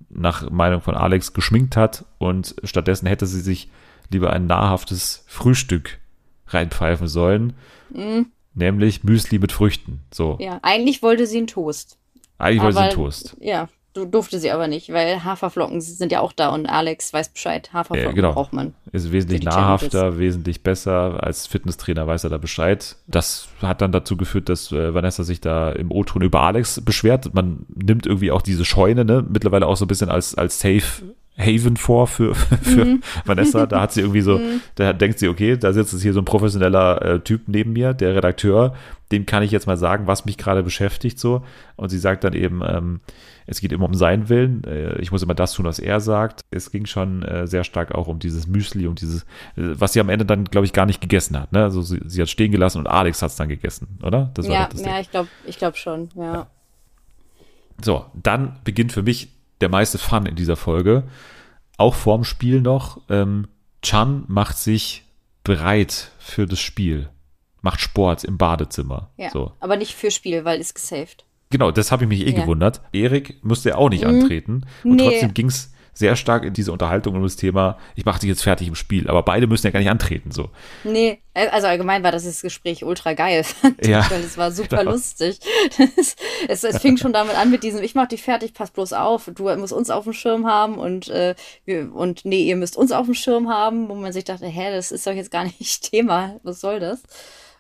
nach Meinung von Alex geschminkt hat und stattdessen hätte sie sich lieber ein nahrhaftes Frühstück reinpfeifen sollen. Mhm. Nämlich Müsli mit Früchten. So. Ja, eigentlich wollte sie einen Toast. Eigentlich wollte sie einen Toast. Ja, durfte sie aber nicht, weil Haferflocken sind ja auch da und Alex weiß Bescheid. Haferflocken ja, genau. braucht man. Ist wesentlich nahrhafter, wesentlich besser. Als Fitnesstrainer weiß er da Bescheid. Das hat dann dazu geführt, dass äh, Vanessa sich da im O-Ton über Alex beschwert. Man nimmt irgendwie auch diese Scheune, ne, mittlerweile auch so ein bisschen als, als Safe Haven vor für, für mhm. Vanessa. Da hat sie irgendwie so, mhm. da denkt sie, okay, da sitzt jetzt hier so ein professioneller äh, Typ neben mir, der Redakteur, dem kann ich jetzt mal sagen, was mich gerade beschäftigt so. Und sie sagt dann eben, ähm, es geht immer um seinen Willen. Äh, ich muss immer das tun, was er sagt. Es ging schon äh, sehr stark auch um dieses Müsli und dieses, äh, was sie am Ende dann, glaube ich, gar nicht gegessen hat. Ne? Also sie, sie hat stehen gelassen und Alex hat es dann gegessen, oder? Das ja, ja, ich glaube ich glaub schon, ja. ja. So, dann beginnt für mich der meiste Fun in dieser Folge. Auch vorm Spiel noch. Ähm, Chan macht sich bereit für das Spiel. Macht Sport im Badezimmer. Ja, so. aber nicht für Spiel, weil ist gesaved. Genau, das habe ich mich eh ja. gewundert. Erik musste ja auch nicht mhm. antreten. Und nee. trotzdem ging es sehr stark in diese Unterhaltung um das Thema, ich mache dich jetzt fertig im Spiel, aber beide müssen ja gar nicht antreten, so. Nee, also allgemein war das, das Gespräch ultra geil, fand ja, ich, weil es war super genau. lustig. Es, es, es, fing schon damit an mit diesem, ich mach dich fertig, pass bloß auf, du musst uns auf dem Schirm haben und, äh, wir, und nee, ihr müsst uns auf dem Schirm haben, wo man sich dachte, hä, das ist doch jetzt gar nicht Thema, was soll das?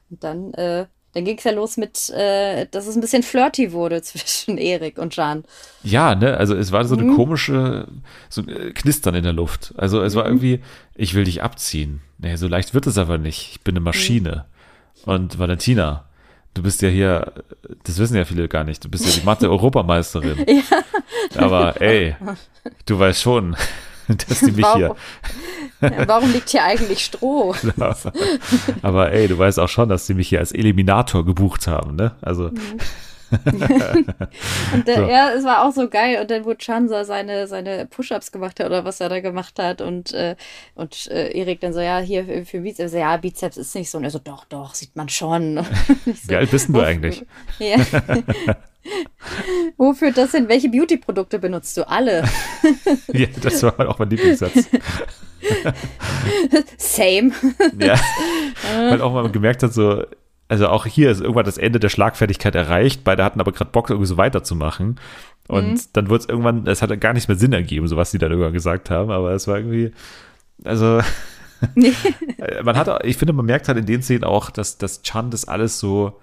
Und dann, äh, dann ging es ja los mit, äh, dass es ein bisschen flirty wurde zwischen Erik und Jan. Ja, ne, also es war so eine mhm. komische, so ein äh, Knistern in der Luft. Also es mhm. war irgendwie, ich will dich abziehen. Nee, so leicht wird es aber nicht. Ich bin eine Maschine. Mhm. Und Valentina, du bist ja hier, das wissen ja viele gar nicht, du bist ja die Mathe-Europameisterin. ja. Aber ey, du weißt schon, dass die mich warum, hier. Ja, warum liegt hier eigentlich Stroh? Aber ey, du weißt auch schon, dass die mich hier als Eliminator gebucht haben, ne? Also. Mhm. und der, so. ja, es war auch so geil. Und dann, wo Chansa seine, seine Push-Ups gemacht hat oder was er da gemacht hat und, äh, und äh, Erik dann so, ja, hier für, für Bizeps, ja, Bizeps ist nicht so. Und er so, doch, doch, sieht man schon. so, Wie alt bist du eigentlich? Ja. Wo führt das hin? Welche Beauty-Produkte benutzt du? Alle. ja, das war auch mein Lieblingssatz. Same. ja. Weil auch mal gemerkt hat, so, also auch hier ist irgendwann das Ende der Schlagfertigkeit erreicht. Beide hatten aber gerade Bock, irgendwie so weiterzumachen. Und mhm. dann wird es irgendwann, es hat gar nicht mehr Sinn ergeben, so was sie dann irgendwann gesagt haben, aber es war irgendwie, also. man hat, ich finde, man merkt halt in den Szenen auch, dass, dass Chan das alles so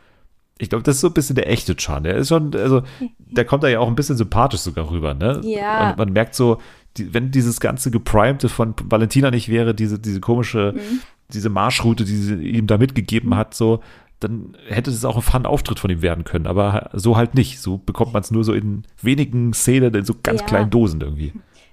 ich glaube, das ist so ein bisschen der echte Chan. Der ist schon, also, der kommt da ja auch ein bisschen sympathisch sogar rüber, ne? Ja. Und man merkt so, die, wenn dieses ganze Geprimte von Valentina nicht wäre, diese, diese komische, mhm. diese Marschroute, die sie ihm da mitgegeben hat, so, dann hätte es auch ein Fun-Auftritt von ihm werden können, aber so halt nicht. So bekommt man es nur so in wenigen Szenen, in so ganz ja. kleinen Dosen irgendwie.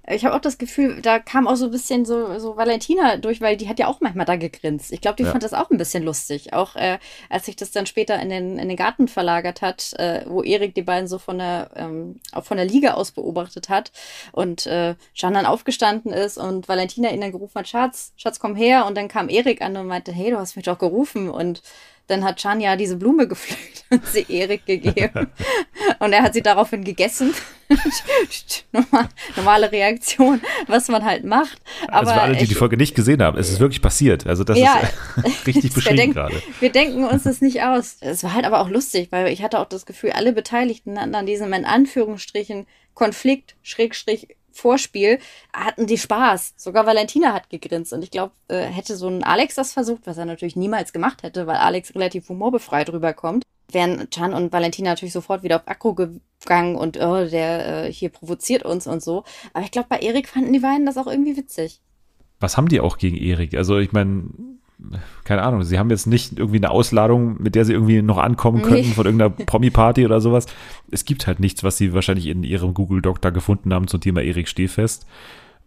Ich habe auch das Gefühl, da kam auch so ein bisschen so, so Valentina durch, weil die hat ja auch manchmal da gegrinst. Ich glaube, die ja. fand das auch ein bisschen lustig. Auch äh, als sich das dann später in den, in den Garten verlagert hat, äh, wo Erik die beiden so von der, ähm, auch von der Liga aus beobachtet hat und äh, Jean dann aufgestanden ist und Valentina ihn dann gerufen hat, Schatz, Schatz, komm her. Und dann kam Erik an und meinte, hey, du hast mich doch gerufen. Und dann hat Chania diese Blume gepflückt und sie Erik gegeben. und er hat sie daraufhin gegessen. Normal, normale Reaktion, was man halt macht. Aber also für alle, die ich, die Folge nicht gesehen haben, es ist wirklich passiert. Also das ja, ist richtig beschrieben gerade. Wir denken uns das nicht aus. Es war halt aber auch lustig, weil ich hatte auch das Gefühl, alle Beteiligten hatten an diesem in Anführungsstrichen Konflikt, Schrägstrich, Vorspiel hatten die Spaß. Sogar Valentina hat gegrinst. Und ich glaube, äh, hätte so ein Alex das versucht, was er natürlich niemals gemacht hätte, weil Alex relativ humorbefreit rüberkommt, wären Chan und Valentina natürlich sofort wieder auf Akku gegangen und oh, der äh, hier provoziert uns und so. Aber ich glaube, bei Erik fanden die beiden das auch irgendwie witzig. Was haben die auch gegen Erik? Also ich meine, keine Ahnung, sie haben jetzt nicht irgendwie eine Ausladung, mit der sie irgendwie noch ankommen könnten nee. von irgendeiner Promi-Party oder sowas. Es gibt halt nichts, was sie wahrscheinlich in ihrem Google Doc da gefunden haben zum Thema Erik Stehfest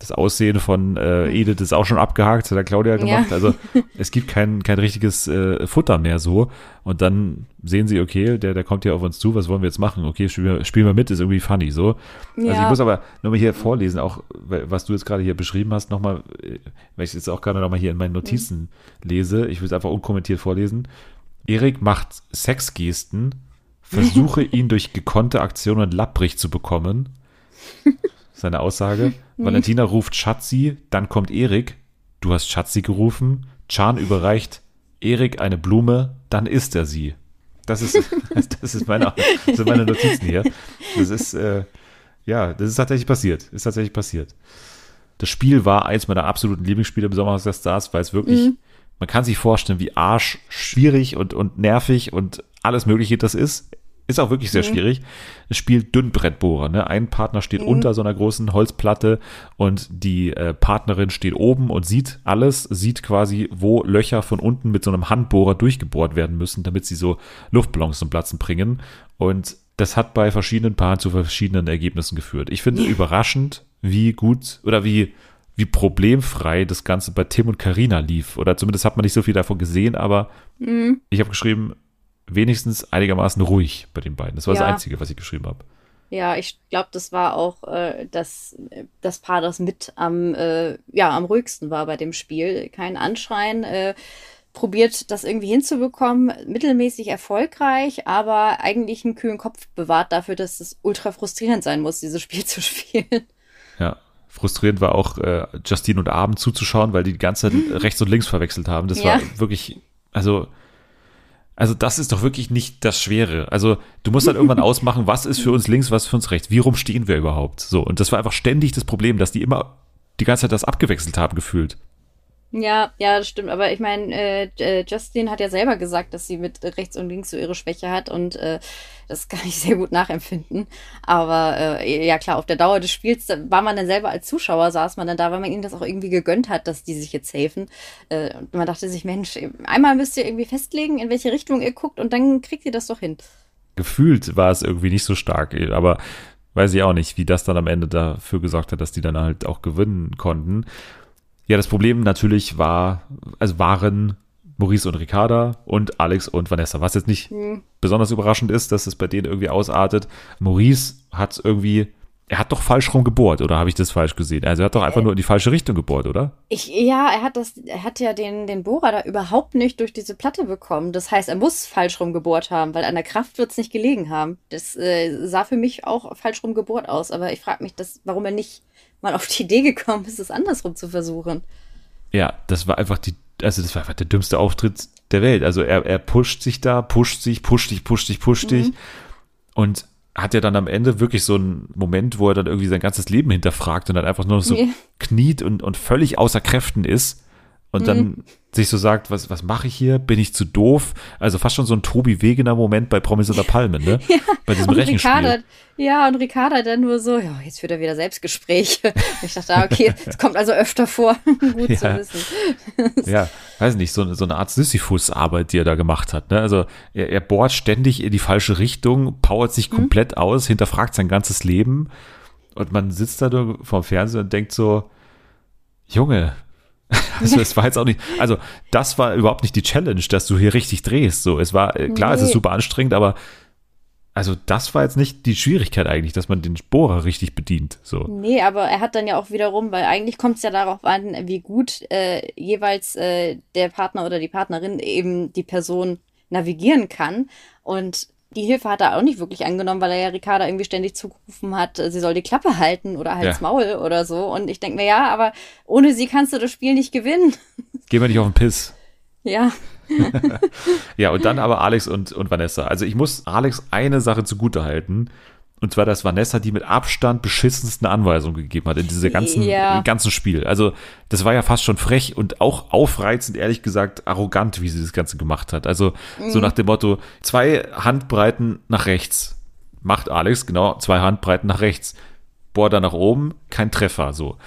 das Aussehen von äh, Edith ist auch schon abgehakt, das hat der Claudia gemacht. Ja. Also es gibt kein, kein richtiges äh, Futter mehr so. Und dann sehen sie, okay, der, der kommt hier auf uns zu, was wollen wir jetzt machen? Okay, spielen wir, spielen wir mit, ist irgendwie funny so. Ja. Also ich muss aber nochmal hier vorlesen, auch was du jetzt gerade hier beschrieben hast, nochmal, äh, weil ich jetzt auch gerade nochmal hier in meinen Notizen mhm. lese, ich will es einfach unkommentiert vorlesen. Erik macht Sexgesten, versuche ihn durch gekonnte Aktionen lapprig zu bekommen seine Aussage. Mhm. Valentina ruft Schatzi, dann kommt Erik. Du hast Schatzi gerufen. Chan überreicht Erik eine Blume, dann isst er sie. Das ist, das ist meine, das sind meine Notizen hier. Das ist, äh, ja, das ist tatsächlich passiert. Ist tatsächlich passiert. Das Spiel war eins meiner absoluten Lieblingsspiele im Sommerhaus der Stars, weil es wirklich, mhm. man kann sich vorstellen, wie arsch schwierig und, und nervig und alles Mögliche das ist. Ist auch wirklich sehr mhm. schwierig. Es spielt Dünnbrettbohrer. Ne? Ein Partner steht mhm. unter so einer großen Holzplatte und die äh, Partnerin steht oben und sieht alles, sieht quasi, wo Löcher von unten mit so einem Handbohrer durchgebohrt werden müssen, damit sie so Luftballons zum Platzen bringen. Und das hat bei verschiedenen Paaren zu verschiedenen Ergebnissen geführt. Ich finde ja. überraschend, wie gut oder wie wie problemfrei das Ganze bei Tim und Karina lief. Oder zumindest hat man nicht so viel davon gesehen, aber mhm. ich habe geschrieben, wenigstens einigermaßen ruhig bei den beiden. Das war ja. das Einzige, was ich geschrieben habe. Ja, ich glaube, das war auch äh, das, das Paar, das mit am, äh, ja, am ruhigsten war bei dem Spiel. Kein Anschreien, äh, probiert das irgendwie hinzubekommen, mittelmäßig erfolgreich, aber eigentlich einen kühlen Kopf bewahrt dafür, dass es ultra frustrierend sein muss, dieses Spiel zu spielen. Ja, frustrierend war auch äh, Justine und Abend zuzuschauen, weil die die ganze Zeit rechts und links verwechselt haben. Das ja. war wirklich, also also das ist doch wirklich nicht das Schwere. Also du musst dann irgendwann ausmachen, was ist für uns links, was ist für uns rechts. Wie rum stehen wir überhaupt? So. Und das war einfach ständig das Problem, dass die immer die ganze Zeit das abgewechselt haben gefühlt. Ja, ja, das stimmt. Aber ich meine, äh, äh, Justin hat ja selber gesagt, dass sie mit rechts und links so ihre Schwäche hat und äh, das kann ich sehr gut nachempfinden. Aber äh, ja klar, auf der Dauer des Spiels war man dann selber als Zuschauer, saß man dann da, weil man ihnen das auch irgendwie gegönnt hat, dass die sich jetzt helfen. Äh, und man dachte sich, Mensch, einmal müsst ihr irgendwie festlegen, in welche Richtung ihr guckt und dann kriegt ihr das doch hin. Gefühlt war es irgendwie nicht so stark, aber weiß ich auch nicht, wie das dann am Ende dafür gesorgt hat, dass die dann halt auch gewinnen konnten. Ja, das Problem natürlich war, also waren Maurice und Ricarda und Alex und Vanessa. Was jetzt nicht mhm. besonders überraschend ist, dass es bei denen irgendwie ausartet. Maurice hat irgendwie, er hat doch falsch rum gebohrt, oder habe ich das falsch gesehen? Also er hat doch einfach äh, nur in die falsche Richtung gebohrt, oder? Ich, ja, er hat das, er hat ja den, den Bohrer da überhaupt nicht durch diese Platte bekommen. Das heißt, er muss falsch rum gebohrt haben, weil an der Kraft wird es nicht gelegen haben. Das äh, sah für mich auch falsch rum gebohrt aus, aber ich frage mich, das, warum er nicht mal auf die Idee gekommen ist, es andersrum zu versuchen. Ja, das war einfach die, also das war einfach der dümmste Auftritt der Welt. Also er, er pusht sich da, pusht sich, pusht dich, pusht dich, pusht mhm. dich. Und hat ja dann am Ende wirklich so einen Moment, wo er dann irgendwie sein ganzes Leben hinterfragt und dann einfach nur so yeah. kniet und, und völlig außer Kräften ist und dann mhm. sich so sagt, was, was mache ich hier? Bin ich zu doof? Also fast schon so ein Tobi Wegener Moment bei Promis unter Palmen, ne? ja, bei diesem Rechenspiel. Ricarda, ja, und Ricarda dann nur so, ja, jetzt führt er wieder Selbstgespräche. ich dachte, ah, okay, es kommt also öfter vor. Gut ja. zu wissen. ja, weiß nicht, so, so eine Art Sisyphus-Arbeit, die er da gemacht hat. Ne? Also er, er bohrt ständig in die falsche Richtung, powert sich mhm. komplett aus, hinterfragt sein ganzes Leben und man sitzt da vorm Fernseher und denkt so, Junge, also es war jetzt auch nicht, also das war überhaupt nicht die Challenge, dass du hier richtig drehst. So, es war, äh, klar, nee. es ist super anstrengend, aber also das war jetzt nicht die Schwierigkeit eigentlich, dass man den Bohrer richtig bedient. So. Nee, aber er hat dann ja auch wiederum, weil eigentlich kommt es ja darauf an, wie gut äh, jeweils äh, der Partner oder die Partnerin eben die Person navigieren kann. Und die Hilfe hat er auch nicht wirklich angenommen, weil er ja Ricarda irgendwie ständig zugerufen hat, sie soll die Klappe halten oder halt's ja. Maul oder so. Und ich denke mir, ja, aber ohne sie kannst du das Spiel nicht gewinnen. Geh mal nicht auf den Piss. Ja. ja, und dann aber Alex und, und Vanessa. Also ich muss Alex eine Sache zugute halten. Und zwar, dass Vanessa die mit Abstand beschissensten Anweisungen gegeben hat in diesem ganzen, ja. ganzen Spiel. Also, das war ja fast schon frech und auch aufreizend, ehrlich gesagt, arrogant, wie sie das Ganze gemacht hat. Also, mhm. so nach dem Motto, zwei Handbreiten nach rechts. Macht Alex, genau, zwei Handbreiten nach rechts. Boah, da nach oben, kein Treffer, so.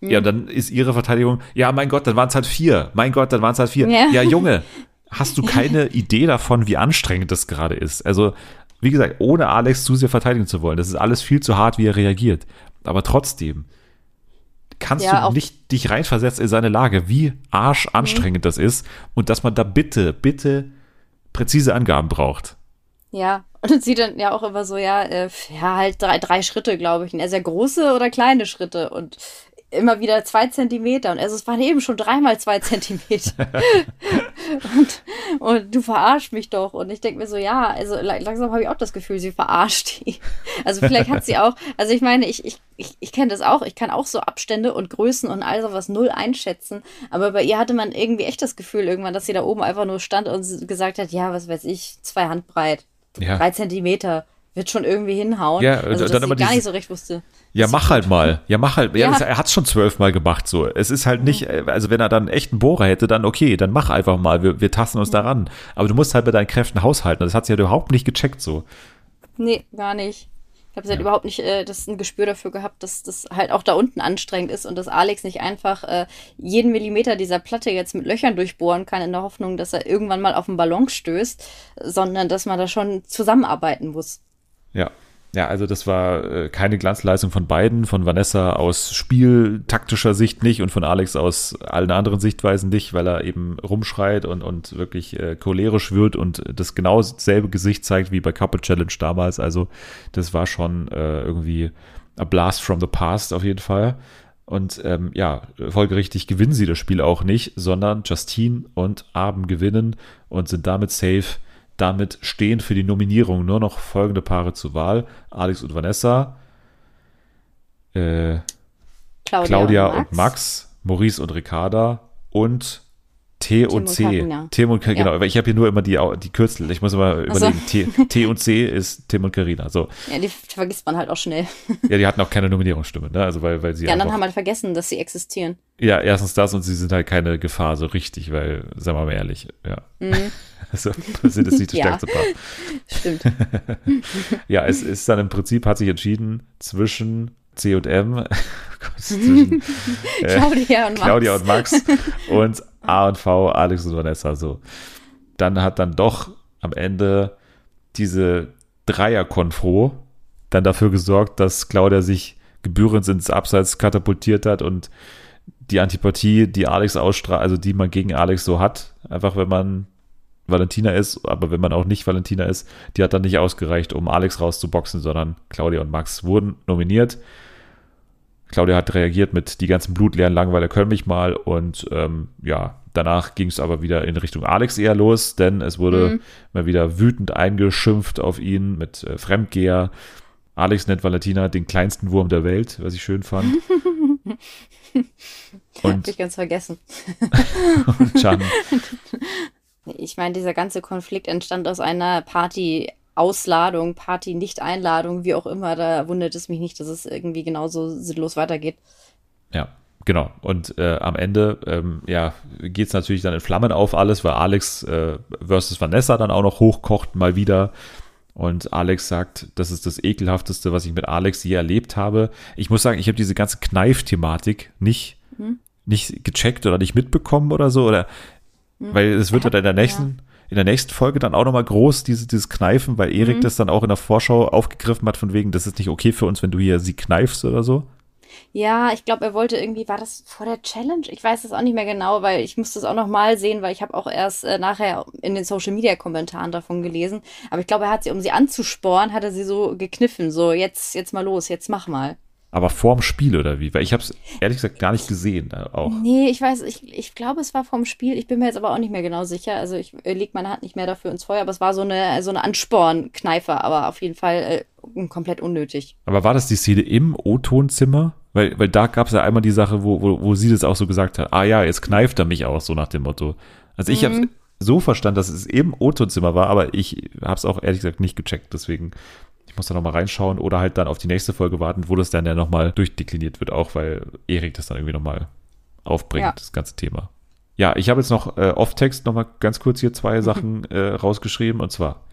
Mhm. Ja, und dann ist ihre Verteidigung, ja, mein Gott, dann waren es halt vier. Mein Gott, dann waren es halt vier. Ja. ja, Junge, hast du keine Idee davon, wie anstrengend das gerade ist? Also, wie gesagt, ohne Alex zu sehr verteidigen zu wollen. Das ist alles viel zu hart, wie er reagiert. Aber trotzdem kannst ja, du nicht dich reinversetzen in seine Lage, wie arsch anstrengend mhm. das ist und dass man da bitte, bitte präzise Angaben braucht. Ja, und sie dann ja auch immer so, ja, äh, ja, halt drei, drei Schritte, glaube ich. Sehr große oder kleine Schritte. Und immer wieder zwei Zentimeter und also es waren eben schon dreimal zwei Zentimeter. und, und du verarsch mich doch. Und ich denke mir so, ja, also langsam habe ich auch das Gefühl, sie verarscht die. Also vielleicht hat sie auch, also ich meine, ich, ich, ich, ich kenne das auch, ich kann auch so Abstände und Größen und all sowas null einschätzen. Aber bei ihr hatte man irgendwie echt das Gefühl irgendwann, dass sie da oben einfach nur stand und gesagt hat, ja, was weiß ich, zwei Handbreit, ja. drei Zentimeter wird schon irgendwie hinhauen. Ja, also, dass dann aber gar nicht so recht wusste. Ja, mach halt mal. Ja, mach halt. Ja, ja. Das, er hat's schon zwölfmal gemacht, so. Es ist halt nicht, äh, also wenn er dann echt einen Bohrer hätte, dann okay, dann mach einfach mal. Wir, wir tasten uns daran. Aber du musst halt bei deinen Kräften haushalten. Das hat sie ja überhaupt nicht gecheckt, so. Nee, gar nicht. Ich habe halt ja. überhaupt nicht äh, das ein Gespür dafür gehabt, dass das halt auch da unten anstrengend ist und dass Alex nicht einfach äh, jeden Millimeter dieser Platte jetzt mit Löchern durchbohren kann in der Hoffnung, dass er irgendwann mal auf den Ballon stößt, sondern dass man da schon zusammenarbeiten muss. Ja, ja, also das war äh, keine Glanzleistung von beiden, von Vanessa aus spieltaktischer Sicht nicht und von Alex aus allen anderen Sichtweisen nicht, weil er eben rumschreit und, und wirklich äh, cholerisch wird und das genau selbe Gesicht zeigt wie bei Couple Challenge damals. Also das war schon äh, irgendwie a blast from the past auf jeden Fall. Und ähm, ja, folgerichtig gewinnen sie das Spiel auch nicht, sondern Justine und Arben gewinnen und sind damit safe damit stehen für die Nominierung nur noch folgende Paare zur Wahl: Alex und Vanessa, äh, Claudia, Claudia und, Max. und, Max. Maurice und Ricarda und T und C. T und Carina, genau. Ich habe hier nur immer die, die Kürzel. Ich muss immer überlegen. T, T und C ist Tim und Carina. So. Ja, die vergisst man halt auch schnell. Ja, die hatten auch keine Nominierungsstimme, ne? Also weil, weil sie. Die anderen haben halt vergessen, dass sie existieren. Ja, erstens das und sie sind halt keine Gefahr so richtig, weil, sagen wir mal ehrlich, ja. Mhm. Also sind es nicht das ja. stärkste Paar. Stimmt. ja, es ist dann im Prinzip, hat sich entschieden zwischen C und M, zwischen, äh, Claudia, und Claudia und Max und A und V, Alex und Vanessa. So. Dann hat dann doch am Ende diese Dreier-Konfro dann dafür gesorgt, dass Claudia sich gebührend ins Abseits katapultiert hat und die Antipathie, die Alex ausstrahlt, also die man gegen Alex so hat, einfach wenn man Valentina ist, aber wenn man auch nicht Valentina ist, die hat dann nicht ausgereicht, um Alex rauszuboxen, sondern Claudia und Max wurden nominiert. Claudia hat reagiert mit die ganzen blutleeren Langweiler können mich mal und ähm, ja, danach ging es aber wieder in Richtung Alex eher los, denn es wurde mhm. mal wieder wütend eingeschimpft auf ihn mit äh, Fremdgeher. Alex nennt Valentina den kleinsten Wurm der Welt, was ich schön fand. und Hab ich ganz vergessen. und Chan ich meine, dieser ganze Konflikt entstand aus einer Party-Ausladung, Party-Nicht-Einladung, wie auch immer. Da wundert es mich nicht, dass es irgendwie genauso sinnlos weitergeht. Ja. Genau, und äh, am Ende ähm, ja, geht es natürlich dann in Flammen auf alles, weil Alex äh, versus Vanessa dann auch noch hochkocht, mal wieder. Und Alex sagt, das ist das ekelhafteste, was ich mit Alex je erlebt habe. Ich muss sagen, ich habe diese ganze Kneif-Thematik nicht, hm? nicht gecheckt oder nicht mitbekommen oder so. Oder hm. weil es wird ja in der nächsten, ja. In der nächsten Folge dann auch nochmal groß, diese, dieses Kneifen, weil Erik hm. das dann auch in der Vorschau aufgegriffen hat, von wegen, das ist nicht okay für uns, wenn du hier sie kneifst oder so. Ja, ich glaube, er wollte irgendwie, war das vor der Challenge? Ich weiß es auch nicht mehr genau, weil ich musste es auch noch mal sehen, weil ich habe auch erst äh, nachher in den Social Media Kommentaren davon gelesen. Aber ich glaube, er hat sie, um sie anzusporen, hat er sie so gekniffen, so jetzt, jetzt mal los, jetzt mach mal. Aber vorm Spiel oder wie? Weil ich habe es ehrlich gesagt gar nicht gesehen. Äh, auch. Nee, ich weiß, ich, ich glaube, es war vorm Spiel. Ich bin mir jetzt aber auch nicht mehr genau sicher. Also ich äh, leg meine Hand nicht mehr dafür ins Feuer, aber es war so eine, so eine Anspornkneifer, aber auf jeden Fall äh, komplett unnötig. Aber war das die Szene im O-Tonzimmer? Weil, weil da gab es ja einmal die Sache, wo, wo, wo sie das auch so gesagt hat, ah ja, jetzt kneift er mich auch, so nach dem Motto. Also ich mhm. habe so verstanden, dass es eben O-Tonzimmer war, aber ich habe es auch ehrlich gesagt nicht gecheckt, deswegen ich muss da nochmal reinschauen oder halt dann auf die nächste Folge warten, wo das dann ja nochmal durchdekliniert wird, auch weil Erik das dann irgendwie nochmal aufbringt, ja. das ganze Thema. Ja, ich habe jetzt noch äh, Off-Text nochmal ganz kurz hier zwei Sachen äh, rausgeschrieben und zwar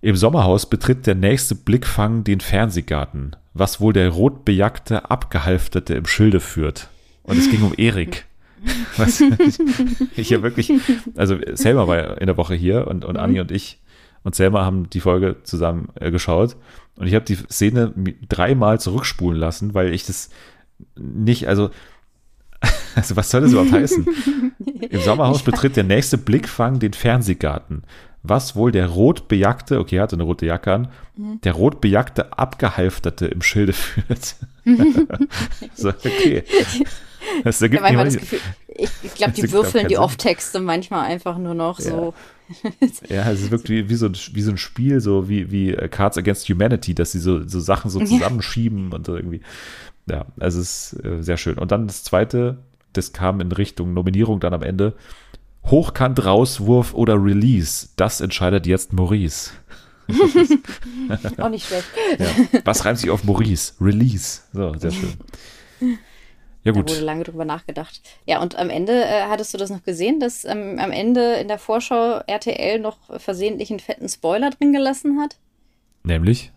im Sommerhaus betritt der nächste Blickfang den Fernsehgarten was wohl der rotbejagte Abgehalfterte im Schilde führt. Und es ging um Erik. Was, ich, habe wirklich, also Selma war in der Woche hier und, und mhm. Anni und ich und Selma haben die Folge zusammen äh, geschaut und ich habe die Szene dreimal zurückspulen lassen, weil ich das nicht, also, also was soll das überhaupt heißen? Im Sommerhaus betritt der nächste Blickfang den Fernsehgarten was wohl der rotbejagte, okay, er hatte eine rote Jacke an, mhm. der rotbejagte Abgehalfterte im Schilde führt. so, okay. Das ergibt Gefühl, ich, ich glaube, die würfeln die Off-Texte manchmal einfach nur noch ja. so. ja, es wirkt wie, wie, so ein, wie so ein Spiel, so wie, wie äh, Cards Against Humanity, dass sie so, so Sachen so zusammenschieben und so irgendwie. Ja, also es ist äh, sehr schön. Und dann das zweite, das kam in Richtung Nominierung dann am Ende. Hochkant Rauswurf oder Release, das entscheidet jetzt Maurice. Auch nicht schlecht. Ja. Was reimt sich auf Maurice? Release. So, sehr schön. Ja, gut. Da wurde lange drüber nachgedacht. Ja, und am Ende, äh, hattest du das noch gesehen, dass ähm, am Ende in der Vorschau RTL noch versehentlich einen fetten Spoiler drin gelassen hat? Nämlich?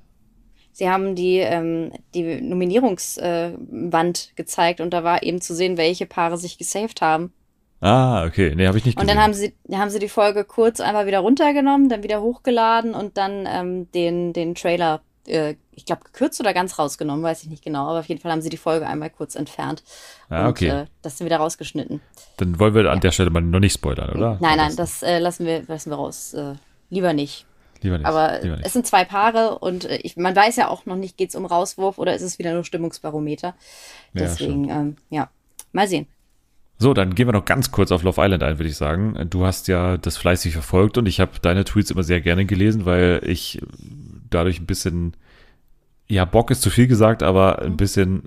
Sie haben die, ähm, die Nominierungswand äh, gezeigt und da war eben zu sehen, welche Paare sich gesaved haben. Ah, okay. Nee, habe ich nicht gesehen. Und dann haben sie, haben sie die Folge kurz einmal wieder runtergenommen, dann wieder hochgeladen und dann ähm, den, den Trailer, äh, ich glaube, gekürzt oder ganz rausgenommen, weiß ich nicht genau. Aber auf jeden Fall haben sie die Folge einmal kurz entfernt. Ah, okay. Und, äh, das sind wieder rausgeschnitten. Dann wollen wir ja. an der Stelle mal noch nicht spoilern, oder? Nein, nein, das äh, lassen, wir, lassen wir raus. Äh, lieber nicht. Lieber nicht. Aber lieber nicht. es sind zwei Paare und äh, ich, man weiß ja auch noch nicht, geht es um Rauswurf oder ist es wieder nur Stimmungsbarometer. Deswegen, ja, ähm, ja, mal sehen. So, dann gehen wir noch ganz kurz auf Love Island ein, würde ich sagen. Du hast ja das fleißig verfolgt und ich habe deine Tweets immer sehr gerne gelesen, weil ich dadurch ein bisschen, ja, Bock ist zu viel gesagt, aber ein bisschen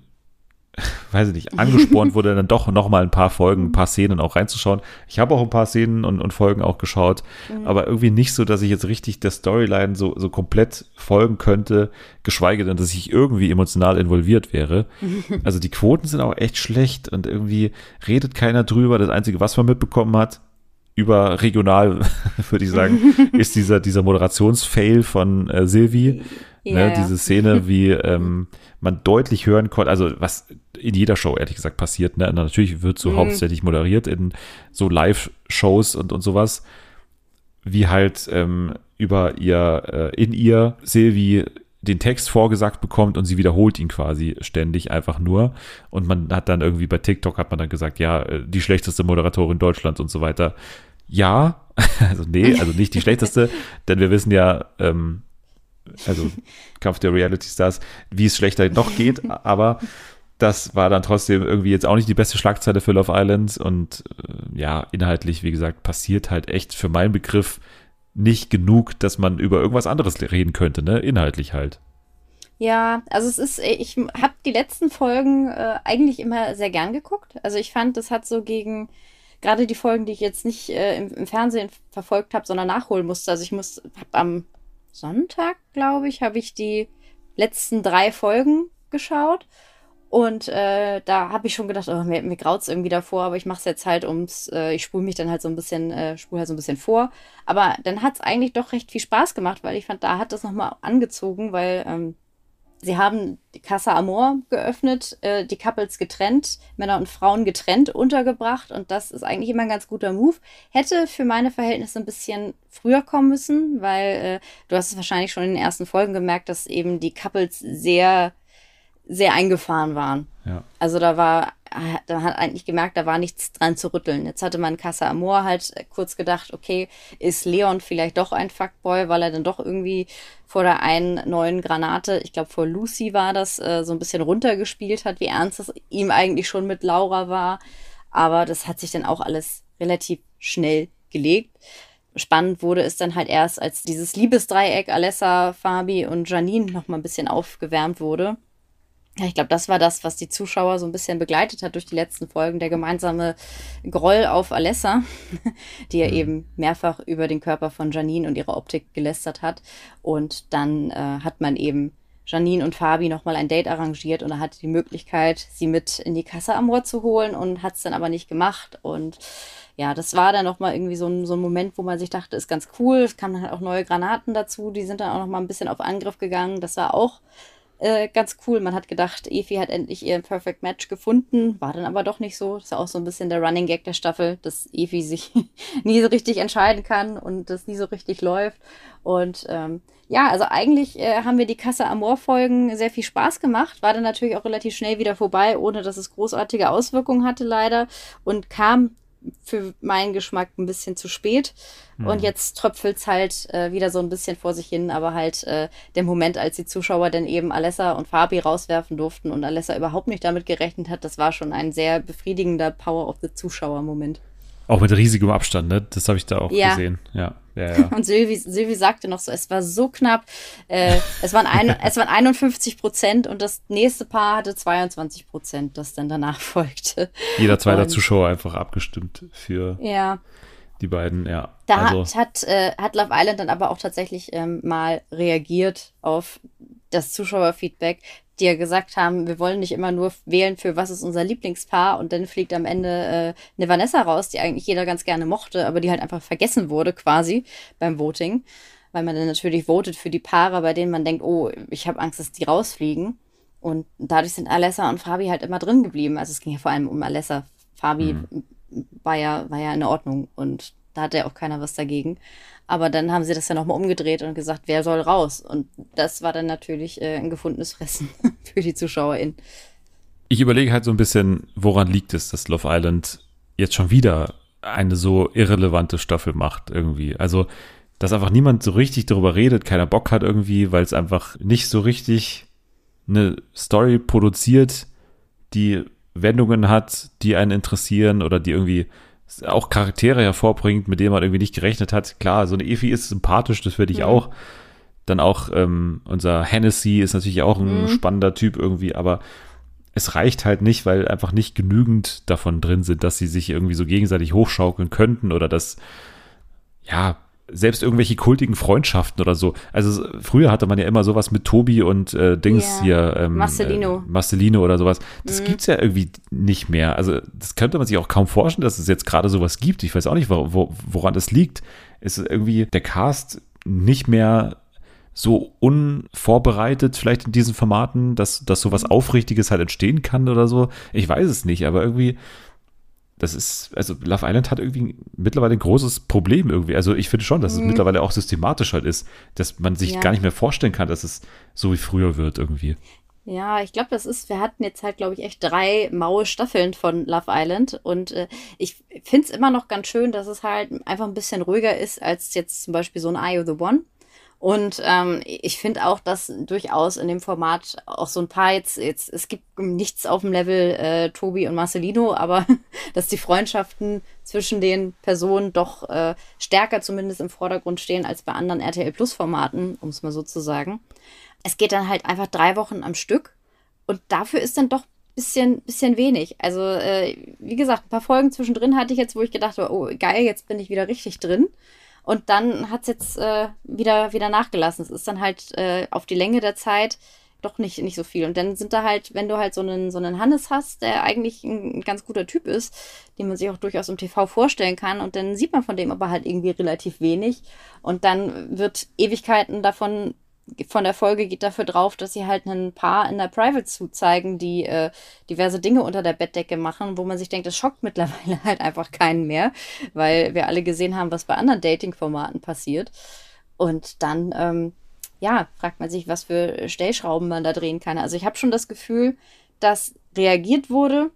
weiß ich nicht, angespornt wurde, dann doch noch mal ein paar Folgen, ein paar Szenen auch reinzuschauen. Ich habe auch ein paar Szenen und, und Folgen auch geschaut, mhm. aber irgendwie nicht so, dass ich jetzt richtig der Storyline so, so komplett folgen könnte, geschweige denn, dass ich irgendwie emotional involviert wäre. Also die Quoten sind auch echt schlecht und irgendwie redet keiner drüber. Das Einzige, was man mitbekommen hat, über regional, würde ich sagen, ist dieser, dieser Moderationsfail von äh, Silvi. Ja, ne. Diese Szene, wie ähm, man deutlich hören konnte, also was in jeder Show ehrlich gesagt passiert, ne? Natürlich wird so mhm. hauptsächlich moderiert in so Live-Shows und, und sowas, wie halt ähm, über ihr, äh, in ihr Silvi den Text vorgesagt bekommt und sie wiederholt ihn quasi ständig einfach nur. Und man hat dann irgendwie bei TikTok hat man dann gesagt, ja, äh, die schlechteste Moderatorin Deutschlands und so weiter. Ja, also nee, also nicht die schlechteste, denn wir wissen ja, ähm, also Kampf der Reality Stars, wie es schlechter noch geht, aber das war dann trotzdem irgendwie jetzt auch nicht die beste Schlagzeile für Love Island und äh, ja, inhaltlich, wie gesagt, passiert halt echt für meinen Begriff nicht genug, dass man über irgendwas anderes reden könnte, ne? Inhaltlich halt. Ja, also es ist, ich habe die letzten Folgen äh, eigentlich immer sehr gern geguckt. Also ich fand, das hat so gegen gerade die Folgen, die ich jetzt nicht äh, im, im, Fernsehen verfolgt habe, sondern nachholen musste. Also ich muss, habe am Sonntag, glaube ich, habe ich die letzten drei Folgen geschaut. Und äh, da habe ich schon gedacht, oh, mir, mir graut's irgendwie davor, aber ich mache es jetzt halt ums, äh, ich spule mich dann halt so ein bisschen, äh, spule halt so ein bisschen vor. Aber dann hat's eigentlich doch recht viel Spaß gemacht, weil ich fand, da hat das nochmal angezogen, weil ähm, sie haben die Casa Amor geöffnet, äh, die Couples getrennt, Männer und Frauen getrennt untergebracht und das ist eigentlich immer ein ganz guter Move. Hätte für meine Verhältnisse ein bisschen früher kommen müssen, weil äh, du hast es wahrscheinlich schon in den ersten Folgen gemerkt, dass eben die Couples sehr sehr eingefahren waren. Also da war, da hat eigentlich gemerkt, da war nichts dran zu rütteln. Jetzt hatte man Casa Amor halt kurz gedacht, okay, ist Leon vielleicht doch ein Fuckboy, weil er dann doch irgendwie vor der einen neuen Granate, ich glaube vor Lucy war das, äh, so ein bisschen runtergespielt hat, wie ernst es ihm eigentlich schon mit Laura war. Aber das hat sich dann auch alles relativ schnell gelegt. Spannend wurde es dann halt erst, als dieses Liebesdreieck Alessa, Fabi und Janine noch mal ein bisschen aufgewärmt wurde. Ja, ich glaube, das war das, was die Zuschauer so ein bisschen begleitet hat durch die letzten Folgen, der gemeinsame Groll auf Alessa, die ja mhm. eben mehrfach über den Körper von Janine und ihre Optik gelästert hat. Und dann äh, hat man eben Janine und Fabi nochmal ein Date arrangiert und er hatte die Möglichkeit, sie mit in die Casa Amor zu holen und hat es dann aber nicht gemacht. Und ja, das war dann nochmal irgendwie so ein, so ein Moment, wo man sich dachte, ist ganz cool. Es kamen dann halt auch neue Granaten dazu, die sind dann auch nochmal ein bisschen auf Angriff gegangen. Das war auch äh, ganz cool. Man hat gedacht, Evi hat endlich ihr Perfect Match gefunden, war dann aber doch nicht so. Das ist auch so ein bisschen der Running Gag der Staffel, dass Evi sich nie so richtig entscheiden kann und das nie so richtig läuft. Und ähm, ja, also eigentlich äh, haben wir die Kasse Amor Folgen sehr viel Spaß gemacht, war dann natürlich auch relativ schnell wieder vorbei, ohne dass es großartige Auswirkungen hatte leider und kam für meinen Geschmack ein bisschen zu spät. Mhm. Und jetzt tröpfelt es halt äh, wieder so ein bisschen vor sich hin, aber halt äh, der Moment, als die Zuschauer dann eben Alessa und Fabi rauswerfen durften und Alessa überhaupt nicht damit gerechnet hat, das war schon ein sehr befriedigender Power of the Zuschauer-Moment. Auch mit riesigem Abstand, ne? Das habe ich da auch ja. gesehen. Ja. Ja, ja. Und Sylvie, Sylvie sagte noch so, es war so knapp. Äh, es, waren ein, es waren 51 Prozent und das nächste Paar hatte 22 Prozent, das dann danach folgte. Jeder zweite Zuschauer einfach abgestimmt für ja. die beiden, ja. Da also. hat, äh, hat Love Island dann aber auch tatsächlich ähm, mal reagiert auf das Zuschauerfeedback, die ja gesagt haben, wir wollen nicht immer nur wählen für was ist unser Lieblingspaar und dann fliegt am Ende äh, eine Vanessa raus, die eigentlich jeder ganz gerne mochte, aber die halt einfach vergessen wurde quasi beim Voting, weil man dann natürlich votet für die Paare, bei denen man denkt, oh, ich habe Angst, dass die rausfliegen. Und dadurch sind Alessa und Fabi halt immer drin geblieben. Also es ging ja vor allem um Alessa. Fabi mhm. war ja, war ja in Ordnung und da hatte ja auch keiner was dagegen. Aber dann haben sie das ja nochmal umgedreht und gesagt, wer soll raus? Und das war dann natürlich äh, ein gefundenes Fressen für die ZuschauerInnen. Ich überlege halt so ein bisschen, woran liegt es, dass Love Island jetzt schon wieder eine so irrelevante Staffel macht irgendwie. Also, dass einfach niemand so richtig darüber redet, keiner Bock hat irgendwie, weil es einfach nicht so richtig eine Story produziert, die Wendungen hat, die einen interessieren oder die irgendwie auch Charaktere hervorbringt, mit denen man irgendwie nicht gerechnet hat. Klar, so eine Efi ist sympathisch, das würde ich mhm. auch. Dann auch ähm, unser Hennessy ist natürlich auch ein mhm. spannender Typ irgendwie, aber es reicht halt nicht, weil einfach nicht genügend davon drin sind, dass sie sich irgendwie so gegenseitig hochschaukeln könnten oder dass, ja, selbst irgendwelche kultigen Freundschaften oder so. Also früher hatte man ja immer sowas mit Tobi und äh, Dings yeah. hier. Ähm, Marcelino. Äh, Marcelino oder sowas. Das mhm. gibt's ja irgendwie nicht mehr. Also das könnte man sich auch kaum vorstellen, dass es jetzt gerade sowas gibt. Ich weiß auch nicht, wo, wo, woran das liegt. Es ist irgendwie der Cast nicht mehr so unvorbereitet vielleicht in diesen Formaten, dass, dass sowas Aufrichtiges halt entstehen kann oder so. Ich weiß es nicht, aber irgendwie das ist, also Love Island hat irgendwie mittlerweile ein großes Problem irgendwie. Also ich finde schon, dass es mhm. mittlerweile auch systematisch halt ist, dass man sich ja. gar nicht mehr vorstellen kann, dass es so wie früher wird irgendwie. Ja, ich glaube, das ist, wir hatten jetzt halt, glaube ich, echt drei maue Staffeln von Love Island und äh, ich finde es immer noch ganz schön, dass es halt einfach ein bisschen ruhiger ist als jetzt zum Beispiel so ein Eye of the One. Und ähm, ich finde auch, dass durchaus in dem Format auch so ein paar jetzt, jetzt es gibt nichts auf dem Level äh, Tobi und Marcelino, aber dass die Freundschaften zwischen den Personen doch äh, stärker zumindest im Vordergrund stehen als bei anderen RTL Plus Formaten, um es mal so zu sagen. Es geht dann halt einfach drei Wochen am Stück und dafür ist dann doch bisschen, bisschen wenig. Also, äh, wie gesagt, ein paar Folgen zwischendrin hatte ich jetzt, wo ich gedacht habe, oh geil, jetzt bin ich wieder richtig drin. Und dann hat es jetzt äh, wieder, wieder nachgelassen. Es ist dann halt äh, auf die Länge der Zeit doch nicht, nicht so viel. Und dann sind da halt, wenn du halt so einen, so einen Hannes hast, der eigentlich ein, ein ganz guter Typ ist, den man sich auch durchaus im TV vorstellen kann, und dann sieht man von dem aber halt irgendwie relativ wenig. Und dann wird Ewigkeiten davon von der Folge geht dafür drauf, dass sie halt ein Paar in der Private Suit zeigen, die äh, diverse Dinge unter der Bettdecke machen, wo man sich denkt, das schockt mittlerweile halt einfach keinen mehr, weil wir alle gesehen haben, was bei anderen Dating-Formaten passiert. Und dann, ähm, ja, fragt man sich, was für Stellschrauben man da drehen kann. Also ich habe schon das Gefühl, dass reagiert wurde,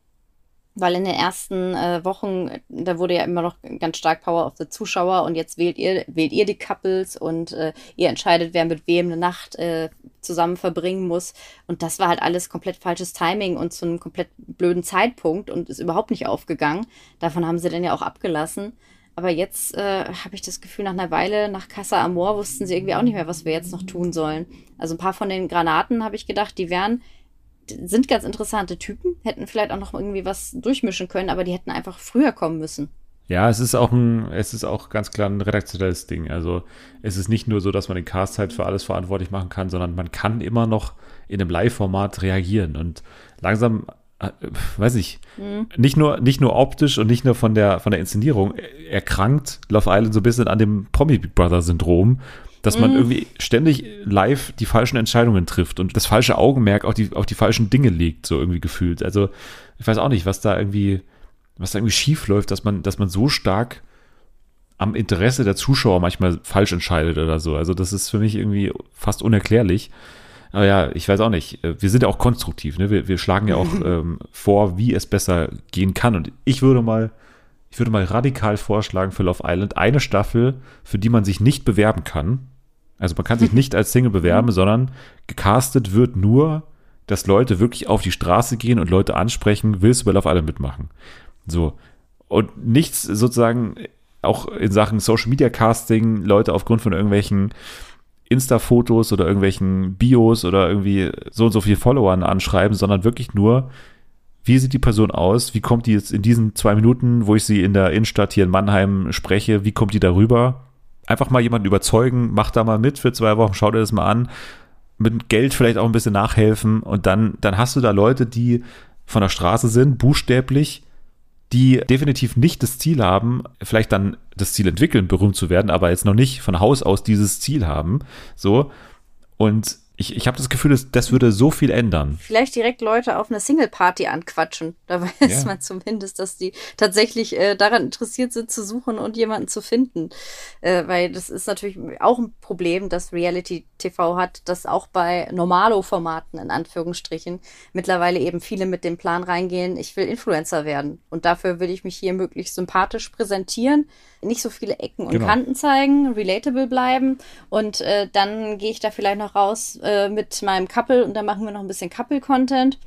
weil in den ersten äh, Wochen, da wurde ja immer noch ganz stark Power of the Zuschauer und jetzt wählt ihr, wählt ihr die Couples und äh, ihr entscheidet, wer mit wem eine Nacht äh, zusammen verbringen muss. Und das war halt alles komplett falsches Timing und zu einem komplett blöden Zeitpunkt und ist überhaupt nicht aufgegangen. Davon haben sie dann ja auch abgelassen. Aber jetzt äh, habe ich das Gefühl, nach einer Weile, nach Casa Amor, wussten sie irgendwie auch nicht mehr, was wir jetzt noch tun sollen. Also ein paar von den Granaten habe ich gedacht, die wären sind ganz interessante Typen, hätten vielleicht auch noch irgendwie was durchmischen können, aber die hätten einfach früher kommen müssen. Ja, es ist auch ein, es ist auch ganz klar ein redaktionelles Ding. Also es ist nicht nur so, dass man den Cast halt für alles verantwortlich machen kann, sondern man kann immer noch in einem Live-Format reagieren und langsam äh, weiß ich, mhm. nicht nur nicht nur optisch und nicht nur von der von der Inszenierung erkrankt Love Island so ein bisschen an dem Promi Big Brother Syndrom, dass man mhm. irgendwie ständig live die falschen Entscheidungen trifft und das falsche Augenmerk auf die, auf die falschen Dinge legt, so irgendwie gefühlt. Also ich weiß auch nicht, was da irgendwie, was da irgendwie schief läuft, dass man, dass man so stark am Interesse der Zuschauer manchmal falsch entscheidet oder so. Also das ist für mich irgendwie fast unerklärlich. Aber ja, ich weiß auch nicht. Wir sind ja auch konstruktiv. Ne? Wir, wir schlagen ja auch ähm, vor, wie es besser gehen kann. Und ich würde mal ich würde mal radikal vorschlagen für Love Island eine Staffel, für die man sich nicht bewerben kann. Also man kann sich nicht als Single bewerben, sondern gecastet wird nur, dass Leute wirklich auf die Straße gehen und Leute ansprechen, willst du bei Love Island mitmachen? So. Und nichts sozusagen auch in Sachen Social Media Casting, Leute aufgrund von irgendwelchen Insta-Fotos oder irgendwelchen Bios oder irgendwie so und so viele Followern anschreiben, sondern wirklich nur, wie sieht die Person aus? Wie kommt die jetzt in diesen zwei Minuten, wo ich sie in der Innenstadt hier in Mannheim spreche, wie kommt die darüber? Einfach mal jemanden überzeugen, mach da mal mit für zwei Wochen, schau dir das mal an, mit Geld vielleicht auch ein bisschen nachhelfen und dann, dann hast du da Leute, die von der Straße sind, buchstäblich, die definitiv nicht das Ziel haben, vielleicht dann das Ziel entwickeln, berühmt zu werden, aber jetzt noch nicht von Haus aus dieses Ziel haben, so. Und ich, ich habe das Gefühl, das, das würde so viel ändern. Vielleicht direkt Leute auf eine Single-Party anquatschen. Da weiß ja. man zumindest, dass die tatsächlich äh, daran interessiert sind, zu suchen und jemanden zu finden. Äh, weil das ist natürlich auch ein Problem, das Reality TV hat, dass auch bei Normalo-Formaten in Anführungsstrichen mittlerweile eben viele mit dem Plan reingehen, ich will Influencer werden. Und dafür will ich mich hier möglichst sympathisch präsentieren, nicht so viele Ecken und genau. Kanten zeigen, relatable bleiben. Und äh, dann gehe ich da vielleicht noch raus äh, mit meinem Couple und dann machen wir noch ein bisschen Couple-Content.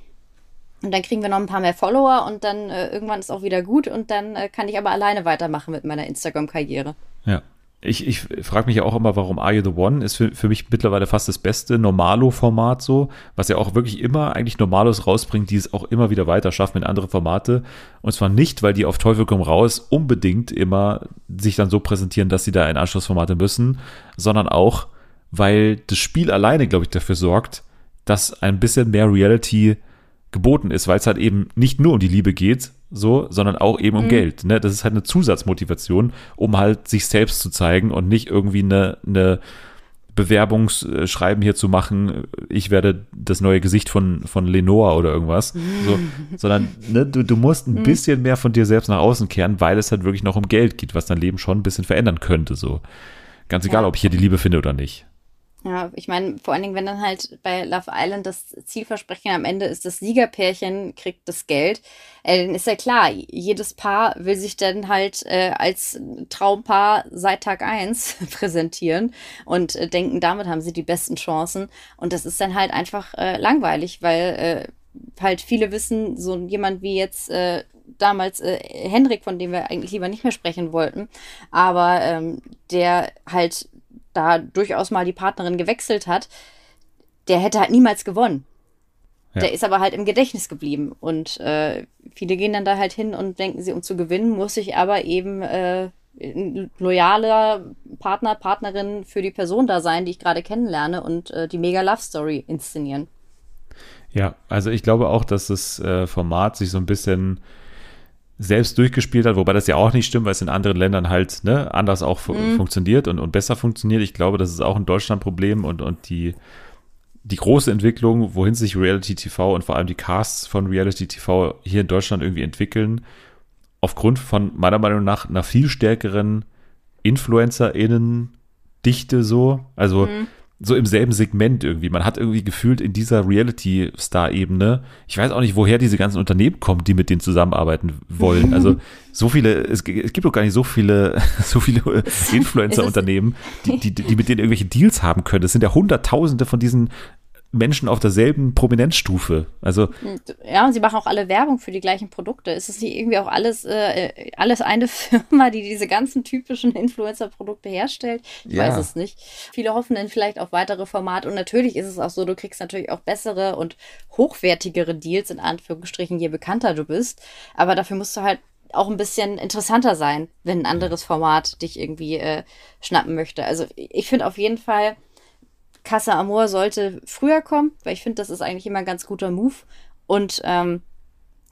Und dann kriegen wir noch ein paar mehr Follower und dann äh, irgendwann ist auch wieder gut und dann äh, kann ich aber alleine weitermachen mit meiner Instagram-Karriere. Ja. Ich, ich frage mich ja auch immer, warum Are You the One ist für, für mich mittlerweile fast das beste Normalo-Format so, was ja auch wirklich immer eigentlich Normalos rausbringt, die es auch immer wieder weiter schaffen in andere Formate. Und zwar nicht, weil die auf Teufel komm raus unbedingt immer sich dann so präsentieren, dass sie da in Anschlussformate müssen, sondern auch, weil das Spiel alleine, glaube ich, dafür sorgt, dass ein bisschen mehr Reality geboten ist, weil es halt eben nicht nur um die Liebe geht, so, sondern auch eben um mhm. Geld. Ne? Das ist halt eine Zusatzmotivation, um halt sich selbst zu zeigen und nicht irgendwie eine, eine Bewerbungsschreiben hier zu machen, ich werde das neue Gesicht von, von Lenore oder irgendwas. So, sondern ne, du, du musst ein mhm. bisschen mehr von dir selbst nach außen kehren, weil es halt wirklich noch um Geld geht, was dein Leben schon ein bisschen verändern könnte. So. Ganz egal, ja. ob ich hier die Liebe finde oder nicht. Ja, ich meine, vor allen Dingen, wenn dann halt bei Love Island das Zielversprechen am Ende ist, das Siegerpärchen kriegt das Geld, äh, dann ist ja klar, jedes Paar will sich dann halt äh, als Traumpaar seit Tag eins präsentieren und äh, denken, damit haben sie die besten Chancen. Und das ist dann halt einfach äh, langweilig, weil äh, halt viele wissen, so jemand wie jetzt äh, damals äh, Henrik, von dem wir eigentlich lieber nicht mehr sprechen wollten, aber ähm, der halt da durchaus mal die Partnerin gewechselt hat, der hätte halt niemals gewonnen. Ja. Der ist aber halt im Gedächtnis geblieben. Und äh, viele gehen dann da halt hin und denken sie, um zu gewinnen, muss ich aber eben äh, ein loyaler Partner, Partnerin für die Person da sein, die ich gerade kennenlerne und äh, die mega Love Story inszenieren. Ja, also ich glaube auch, dass das äh, Format sich so ein bisschen selbst durchgespielt hat, wobei das ja auch nicht stimmt, weil es in anderen Ländern halt ne, anders auch fu mhm. funktioniert und, und besser funktioniert. Ich glaube, das ist auch ein Deutschland-Problem und, und die, die große Entwicklung, wohin sich Reality TV und vor allem die Casts von Reality TV hier in Deutschland irgendwie entwickeln, aufgrund von meiner Meinung nach einer viel stärkeren InfluencerInnen-Dichte so. Also mhm so im selben Segment irgendwie. Man hat irgendwie gefühlt in dieser Reality-Star-Ebene, ich weiß auch nicht, woher diese ganzen Unternehmen kommen, die mit denen zusammenarbeiten wollen. Also so viele, es, es gibt doch gar nicht so viele, so viele Influencer-Unternehmen, die, die, die mit denen irgendwelche Deals haben können. Es sind ja Hunderttausende von diesen Menschen auf derselben Prominenzstufe. Also ja, und sie machen auch alle Werbung für die gleichen Produkte. Ist es nicht irgendwie auch alles äh, alles eine Firma, die diese ganzen typischen Influencer-Produkte herstellt? Ich ja. weiß es nicht. Viele hoffen dann vielleicht auf weitere Formate und natürlich ist es auch so, du kriegst natürlich auch bessere und hochwertigere Deals in Anführungsstrichen, je bekannter du bist. Aber dafür musst du halt auch ein bisschen interessanter sein, wenn ein anderes Format dich irgendwie äh, schnappen möchte. Also ich finde auf jeden Fall Casa Amor sollte früher kommen, weil ich finde, das ist eigentlich immer ein ganz guter Move. Und ähm,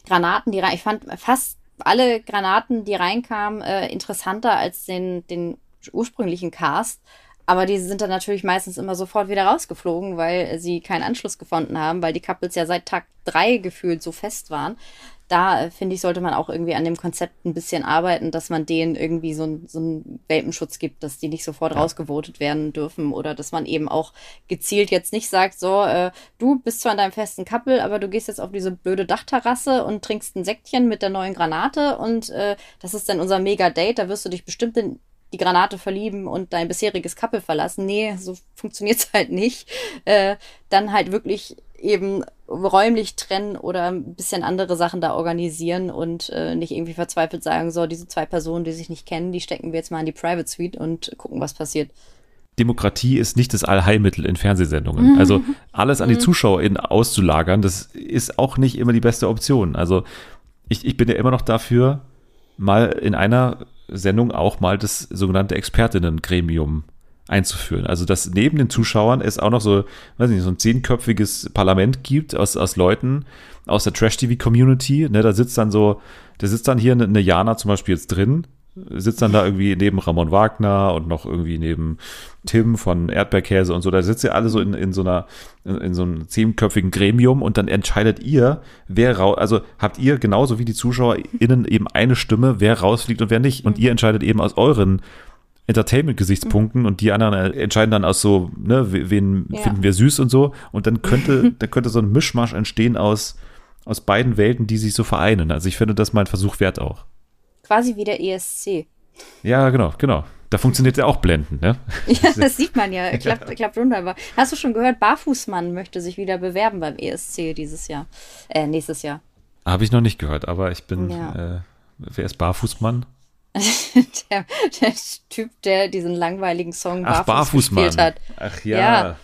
Granaten, die rein, ich fand fast alle Granaten, die reinkamen, äh, interessanter als den, den ursprünglichen Cast. Aber die sind dann natürlich meistens immer sofort wieder rausgeflogen, weil sie keinen Anschluss gefunden haben, weil die Couples ja seit Tag drei gefühlt so fest waren da äh, finde ich, sollte man auch irgendwie an dem Konzept ein bisschen arbeiten, dass man denen irgendwie so, so einen Welpenschutz gibt, dass die nicht sofort ja. rausgevotet werden dürfen oder dass man eben auch gezielt jetzt nicht sagt, so, äh, du bist zwar in deinem festen Kappel, aber du gehst jetzt auf diese blöde Dachterrasse und trinkst ein Säckchen mit der neuen Granate und äh, das ist dann unser Mega-Date, da wirst du dich bestimmt in die Granate verlieben und dein bisheriges Kappel verlassen. Nee, so funktioniert's halt nicht. Äh, dann halt wirklich eben räumlich trennen oder ein bisschen andere Sachen da organisieren und äh, nicht irgendwie verzweifelt sagen, so, diese zwei Personen, die sich nicht kennen, die stecken wir jetzt mal in die Private Suite und gucken, was passiert. Demokratie ist nicht das Allheilmittel in Fernsehsendungen. Mhm. Also alles an die mhm. ZuschauerInnen auszulagern, das ist auch nicht immer die beste Option. Also ich, ich bin ja immer noch dafür, mal in einer Sendung auch mal das sogenannte Expertinnen-Gremium einzuführen. Also, dass neben den Zuschauern es auch noch so, weiß nicht, so ein zehnköpfiges Parlament gibt aus, aus Leuten aus der Trash-TV-Community. Ne, da sitzt dann so, da sitzt dann hier eine, eine Jana zum Beispiel jetzt drin, sitzt dann da irgendwie neben Ramon Wagner und noch irgendwie neben Tim von Erdbeerkäse und so. Da sitzt ihr alle so in, in so einer, in, in so einem zehnköpfigen Gremium und dann entscheidet ihr, wer raus, also habt ihr genauso wie die ZuschauerInnen eben eine Stimme, wer rausfliegt und wer nicht. Und ihr entscheidet eben aus euren Entertainment-Gesichtspunkten und die anderen entscheiden dann aus so, ne, wen ja. finden wir süß und so. Und dann könnte, da könnte so ein Mischmasch entstehen aus, aus beiden Welten, die sich so vereinen. Also ich finde das mal ein Versuch wert auch. Quasi wie der ESC. Ja, genau, genau. Da funktioniert ja auch blenden, ne? Ja, das sieht man ja. Klappt, klappt wunderbar. Hast du schon gehört, Barfußmann möchte sich wieder bewerben beim ESC dieses Jahr, äh, nächstes Jahr. Habe ich noch nicht gehört, aber ich bin, ja. äh, wer ist Barfußmann? der, der, Typ, der diesen langweiligen Song Ach, Barfuß gespielt hat. Ach ja. ja.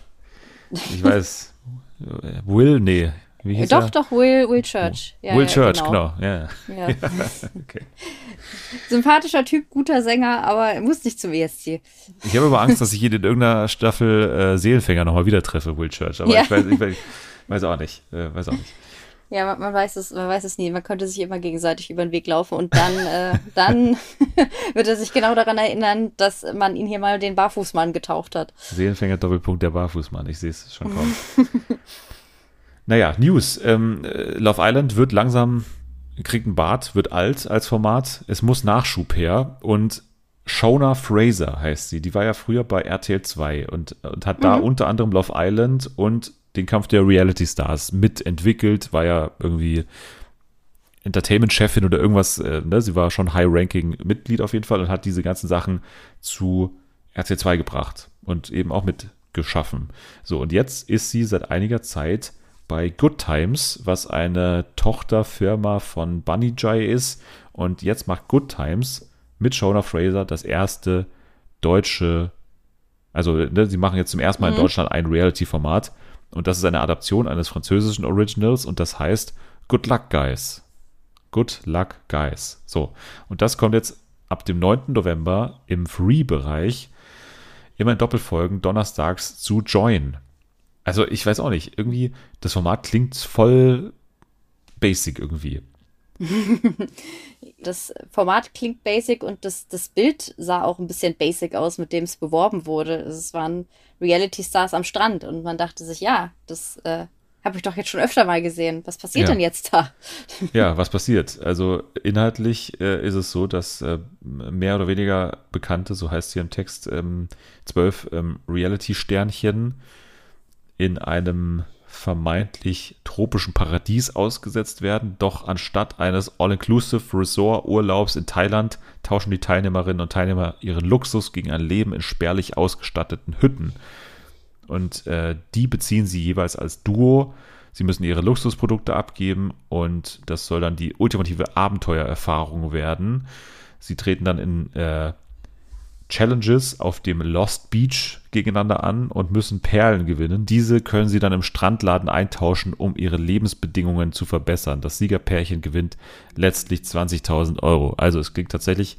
Ich weiß. Will, nee. Wie hieß doch, er? doch, Will, Will Church. Ja, Will ja, Church, genau. genau. Ja. ja. okay. Sympathischer Typ, guter Sänger, aber er muss nicht zum ESC. Ich habe aber Angst, dass ich ihn in irgendeiner Staffel äh, Seelenfänger nochmal wieder treffe, Will Church. Aber ich, weiß, ich, weiß, ich weiß auch nicht. Äh, weiß auch nicht. Ja, man, man, weiß es, man weiß es nie. Man könnte sich immer gegenseitig über den Weg laufen und dann, äh, dann wird er sich genau daran erinnern, dass man ihn hier mal den Barfußmann getaucht hat. Seelenfänger Doppelpunkt der Barfußmann. Ich sehe es schon kommen. naja, News. Ähm, Love Island wird langsam, kriegt einen Bart, wird alt als Format. Es muss Nachschub her und Shona Fraser heißt sie. Die war ja früher bei RTL 2 und, und hat mhm. da unter anderem Love Island und den Kampf der Reality Stars mitentwickelt, war ja irgendwie Entertainment-Chefin oder irgendwas, äh, ne? sie war schon High-Ranking-Mitglied auf jeden Fall und hat diese ganzen Sachen zu RC2 gebracht und eben auch mitgeschaffen. So, und jetzt ist sie seit einiger Zeit bei Good Times, was eine Tochterfirma von Bunny Jai ist. Und jetzt macht Good Times mit Shona Fraser das erste deutsche, also ne, sie machen jetzt zum ersten Mal mhm. in Deutschland ein Reality-Format und das ist eine Adaption eines französischen Originals und das heißt Good Luck Guys. Good Luck Guys. So. Und das kommt jetzt ab dem 9. November im Free-Bereich immer in Doppelfolgen donnerstags zu Join. Also ich weiß auch nicht, irgendwie, das Format klingt voll basic irgendwie. Das Format klingt basic und das, das Bild sah auch ein bisschen basic aus, mit dem es beworben wurde. Es waren Reality Stars am Strand und man dachte sich, ja, das äh, habe ich doch jetzt schon öfter mal gesehen. Was passiert ja. denn jetzt da? Ja, was passiert? Also inhaltlich äh, ist es so, dass äh, mehr oder weniger bekannte, so heißt hier im Text, ähm, zwölf ähm, Reality-Sternchen in einem vermeintlich tropischen Paradies ausgesetzt werden. Doch anstatt eines All-Inclusive Resort-Urlaubs in Thailand tauschen die Teilnehmerinnen und Teilnehmer ihren Luxus gegen ein Leben in spärlich ausgestatteten Hütten. Und äh, die beziehen sie jeweils als Duo. Sie müssen ihre Luxusprodukte abgeben und das soll dann die ultimative Abenteuererfahrung werden. Sie treten dann in äh, Challenges auf dem Lost Beach gegeneinander an und müssen Perlen gewinnen. Diese können sie dann im Strandladen eintauschen, um ihre Lebensbedingungen zu verbessern. Das Siegerpärchen gewinnt letztlich 20.000 Euro. Also es klingt tatsächlich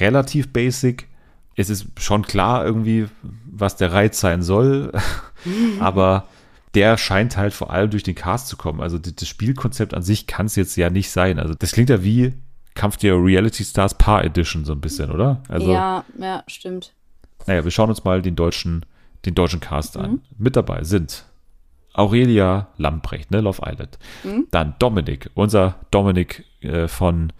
relativ basic. Es ist schon klar irgendwie, was der Reiz sein soll, aber der scheint halt vor allem durch den Cast zu kommen. Also das Spielkonzept an sich kann es jetzt ja nicht sein. Also das klingt ja wie Kampf der Reality Stars Paar Edition so ein bisschen, oder? Also, ja, ja, stimmt. Naja, wir schauen uns mal den deutschen, den deutschen Cast mhm. an. Mit dabei sind Aurelia Lamprecht, ne, Love Island. Mhm. Dann Dominik, unser Dominik äh, von,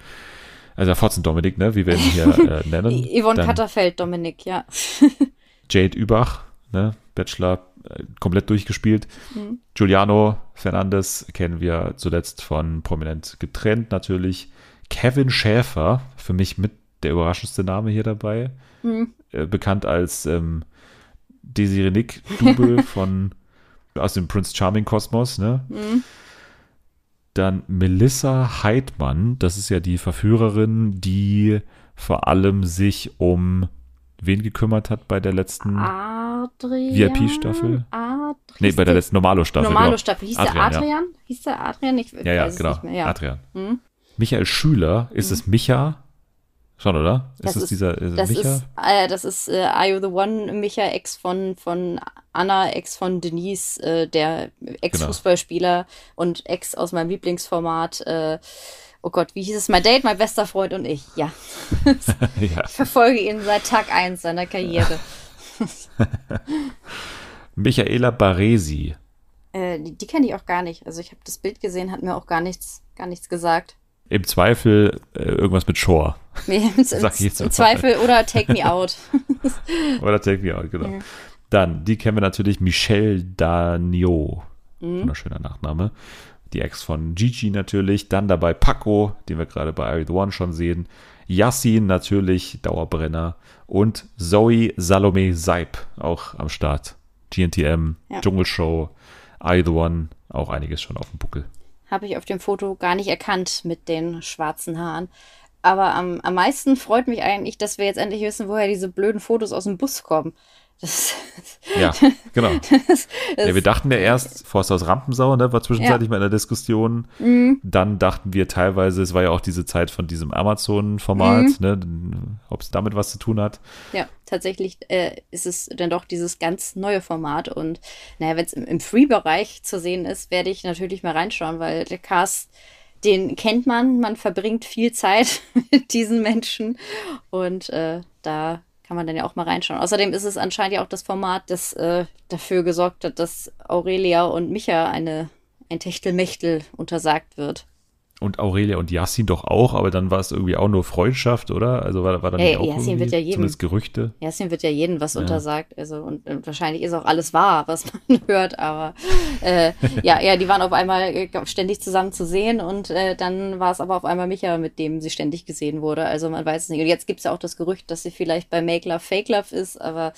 also Fotzen Dominik, ne, wie wir ihn hier äh, nennen. Yvonne Dann Katterfeld Dominik, ja. Jade Übach, ne, Bachelor, äh, komplett durchgespielt. Mhm. Giuliano Fernandes kennen wir zuletzt von Prominent getrennt natürlich. Kevin Schäfer, für mich mit der überraschendste Name hier dabei. Mhm. Bekannt als ähm, Desiree Nick, Double von aus dem Prince Charming Kosmos, ne? Mhm. Dann Melissa Heidmann, das ist ja die Verführerin, die vor allem sich um wen gekümmert hat bei der letzten VIP-Staffel? Nee, bei der letzten Normalo-Staffel. Normalo-Staffel. Hieß Adrian, der Adrian? Ja. Hieß der Adrian? Ich ja, ja, genau. Adrian. Hm? Michael Schüler, ist mhm. es Micha? Schon, oder? Ist das, es dieser ist das Micha? Ist, äh, das ist äh, Are You the One, Micha, Ex von, von Anna, Ex von Denise, äh, der Ex-Fußballspieler genau. und Ex aus meinem Lieblingsformat. Äh, oh Gott, wie hieß es? My Date, mein bester Freund und ich. Ja. ja. Ich verfolge ihn seit Tag 1 seiner Karriere. Michaela Baresi. Äh, die, die kenne ich auch gar nicht. Also ich habe das Bild gesehen, hat mir auch gar nichts, gar nichts gesagt. Im Zweifel äh, irgendwas mit Shore. Nee, im, Sag ich jetzt im Zweifel oder Take Me Out. oder Take Me Out, genau. Ja. Dann, die kennen wir natürlich, Michelle Danio. Mhm. Wunderschöner Nachname. Die Ex von Gigi natürlich. Dann dabei Paco, den wir gerade bei I The One schon sehen. Yassin natürlich, Dauerbrenner. Und Zoe Salome Seib, auch am Start. GNTM, ja. Dschungelshow, I The One, auch einiges schon auf dem Buckel habe ich auf dem Foto gar nicht erkannt mit den schwarzen Haaren. Aber am, am meisten freut mich eigentlich, dass wir jetzt endlich wissen, woher diese blöden Fotos aus dem Bus kommen. Das, ja, genau. Das, ja, wir dachten ja erst, Forsthaus Rampensau, ne, war zwischenzeitlich ja. mal in der Diskussion. Mhm. Dann dachten wir teilweise, es war ja auch diese Zeit von diesem Amazon-Format, mhm. ne, ob es damit was zu tun hat. Ja, tatsächlich äh, ist es dann doch dieses ganz neue Format. Und naja, wenn es im, im Free-Bereich zu sehen ist, werde ich natürlich mal reinschauen, weil der Cast den kennt man, man verbringt viel Zeit mit diesen Menschen und äh, da kann man dann ja auch mal reinschauen. Außerdem ist es anscheinend ja auch das Format, das äh, dafür gesorgt hat, dass Aurelia und Micha eine, ein Techtelmechtel untersagt wird. Und Aurelia und Yassin doch auch, aber dann war es irgendwie auch nur Freundschaft, oder? Also war, war dann hey, auch Yassin wird ja jedem, zumindest Gerüchte. Yassin wird ja jedem was ja. untersagt. Also und, und, wahrscheinlich ist auch alles wahr, was man hört, aber äh, ja, ja, die waren auf einmal äh, ständig zusammen zu sehen und äh, dann war es aber auf einmal Micha, mit dem sie ständig gesehen wurde. Also man weiß es nicht. Und jetzt gibt es ja auch das Gerücht, dass sie vielleicht bei Make Love Fake Love ist, aber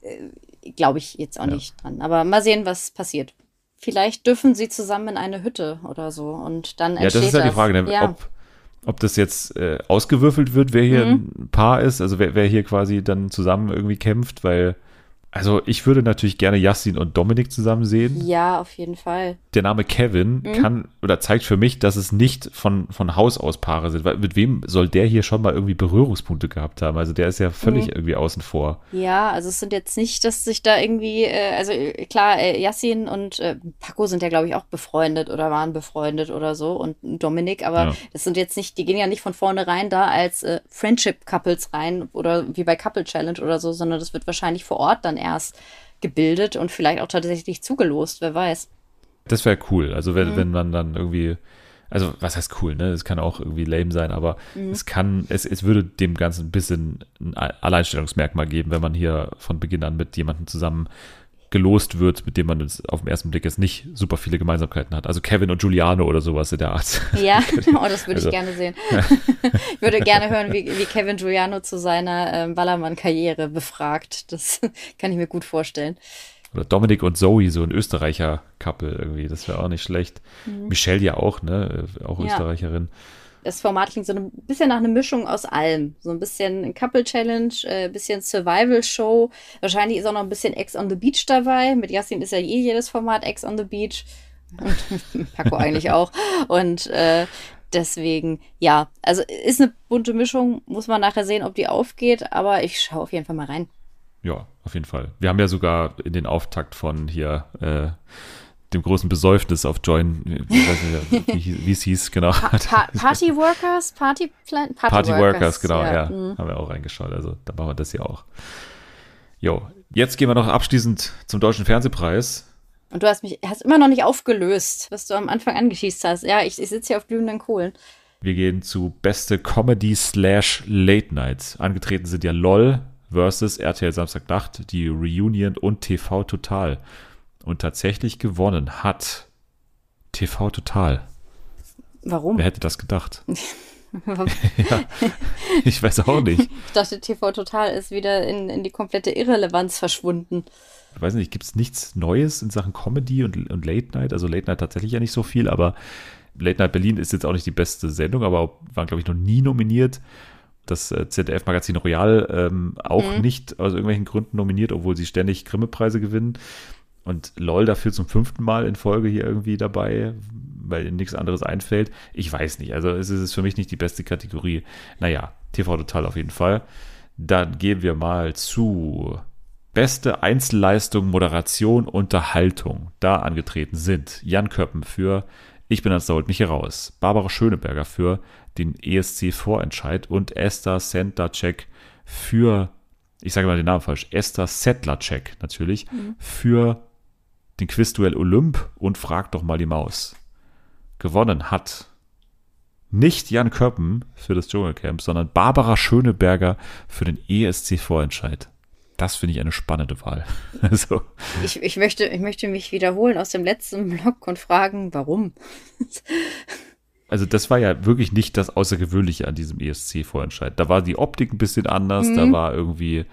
äh, glaube ich jetzt auch ja. nicht dran. Aber mal sehen, was passiert. Vielleicht dürfen sie zusammen in eine Hütte oder so und dann entsteht Ja, das ist ja die Frage, ne? ja. ob ob das jetzt äh, ausgewürfelt wird, wer hier mhm. ein Paar ist, also wer, wer hier quasi dann zusammen irgendwie kämpft, weil Also ich würde natürlich gerne Yassin und Dominik zusammen sehen. Ja, auf jeden Fall. Der Name Kevin Mhm. kann oder zeigt für mich, dass es nicht von, von Haus aus Paare sind. Weil mit wem soll der hier schon mal irgendwie Berührungspunkte gehabt haben? Also der ist ja völlig Mhm. irgendwie außen vor. Ja, also es sind jetzt nicht, dass sich da irgendwie, äh, also äh, klar, äh, Yassin und äh, Paco sind ja, glaube ich, auch befreundet oder waren befreundet oder so und Dominik, aber Ja. das sind jetzt nicht, die gehen ja nicht von vornherein da als äh, Friendship-Couples rein oder wie bei Couple Challenge oder so, sondern das wird wahrscheinlich vor Ort dann erst gebildet und vielleicht auch tatsächlich zugelost, wer weiß. Das wäre cool. Also Mhm. wenn, wenn man dann irgendwie, also was heißt cool, ne? Es kann auch irgendwie lame sein, aber Mhm. es kann, es, es würde dem Ganzen ein bisschen ein Alleinstellungsmerkmal geben, wenn man hier von Beginn an mit jemandem zusammen gelost wird, mit dem man auf den ersten Blick jetzt nicht super viele Gemeinsamkeiten hat. Also Kevin und Giuliano oder sowas in der Art. Ja, oh, das würde Also- ich gerne sehen. ich würde gerne hören, wie, wie Kevin Giuliano zu seiner ähm, Ballermann-Karriere befragt. Das kann ich mir gut vorstellen. Oder Dominik und Zoe, so ein Österreicher-Couple irgendwie, das wäre auch nicht schlecht. Michelle ja auch, ne? Äh, Auch Mhm. Ja. Österreicherin. Das Format klingt so ein bisschen nach einer Mischung aus allem. So ein bisschen Couple Challenge, äh, bisschen Survival Show. Wahrscheinlich ist auch noch ein bisschen Ex on the Beach dabei. Mit Yassin ist ja eh jedes Format Ex on the Beach. Und Paco eigentlich auch. Und äh, deswegen, ja, also ist eine bunte Mischung. Muss man nachher sehen, ob die aufgeht. Aber ich schaue auf jeden Fall mal rein. Ja, auf jeden Fall. Wir haben ja sogar in den Auftakt von hier äh, dem großen Besäufnis auf Join, ich weiß nicht, wie, wie es hieß, genau. Pa Party Workers, Party Plan, Party, Party Workers, genau, ja. Mhm. Haben wir auch reingeschaut. Also da machen wir das hier auch. Jo, jetzt gehen wir noch abschließend zum Deutschen Fernsehpreis. Und du hast mich, hast immer noch nicht aufgelöst, was du am Anfang angeschießt hast. Ja, ich, ich sitze hier auf glühenden Kohlen. Wir gehen zu beste Comedy slash Late Night. Angetreten sind ja LOL versus RTL Samstagnacht, die Reunion und TV Total. Und tatsächlich gewonnen hat TV Total. Warum? Wer hätte das gedacht? ja, ich weiß auch nicht. Ich dachte, TV Total ist wieder in, in die komplette Irrelevanz verschwunden. Ich weiß nicht, gibt es nichts Neues in Sachen Comedy und, und Late Night? Also Late Night tatsächlich ja nicht so viel, aber Late Night Berlin ist jetzt auch nicht die beste Sendung, aber waren, glaube ich, noch nie nominiert. Das äh, ZDF-Magazin Royal ähm, auch nicht aus irgendwelchen Gründen nominiert, obwohl sie ständig Grimme-Preise gewinnen. Und LOL dafür zum fünften Mal in Folge hier irgendwie dabei, weil ihnen nichts anderes einfällt. Ich weiß nicht. Also es ist für mich nicht die beste Kategorie. Naja, TV Total auf jeden Fall. Dann gehen wir mal zu beste Einzelleistung, Moderation, Unterhaltung. Da angetreten sind Jan Köppen für Ich bin das Sold mich heraus, Barbara Schöneberger für den ESC-Vorentscheid und Esther Sendacek für, ich sage mal den Namen falsch, Esther Sedlacek natürlich, für den Quizduell Olymp und Frag doch mal die Maus. Gewonnen hat nicht Jan Köppen für das Dschungelcamp, sondern Barbara Schöneberger für den ESC-Vorentscheid. Das finde ich eine spannende Wahl. Also, Ich, ich, möchte, ich möchte mich wiederholen aus dem letzten Blog und fragen, warum? also das war ja wirklich nicht das Außergewöhnliche an diesem ESC-Vorentscheid. Da war die Optik ein bisschen anders, da Mhm. war irgendwie,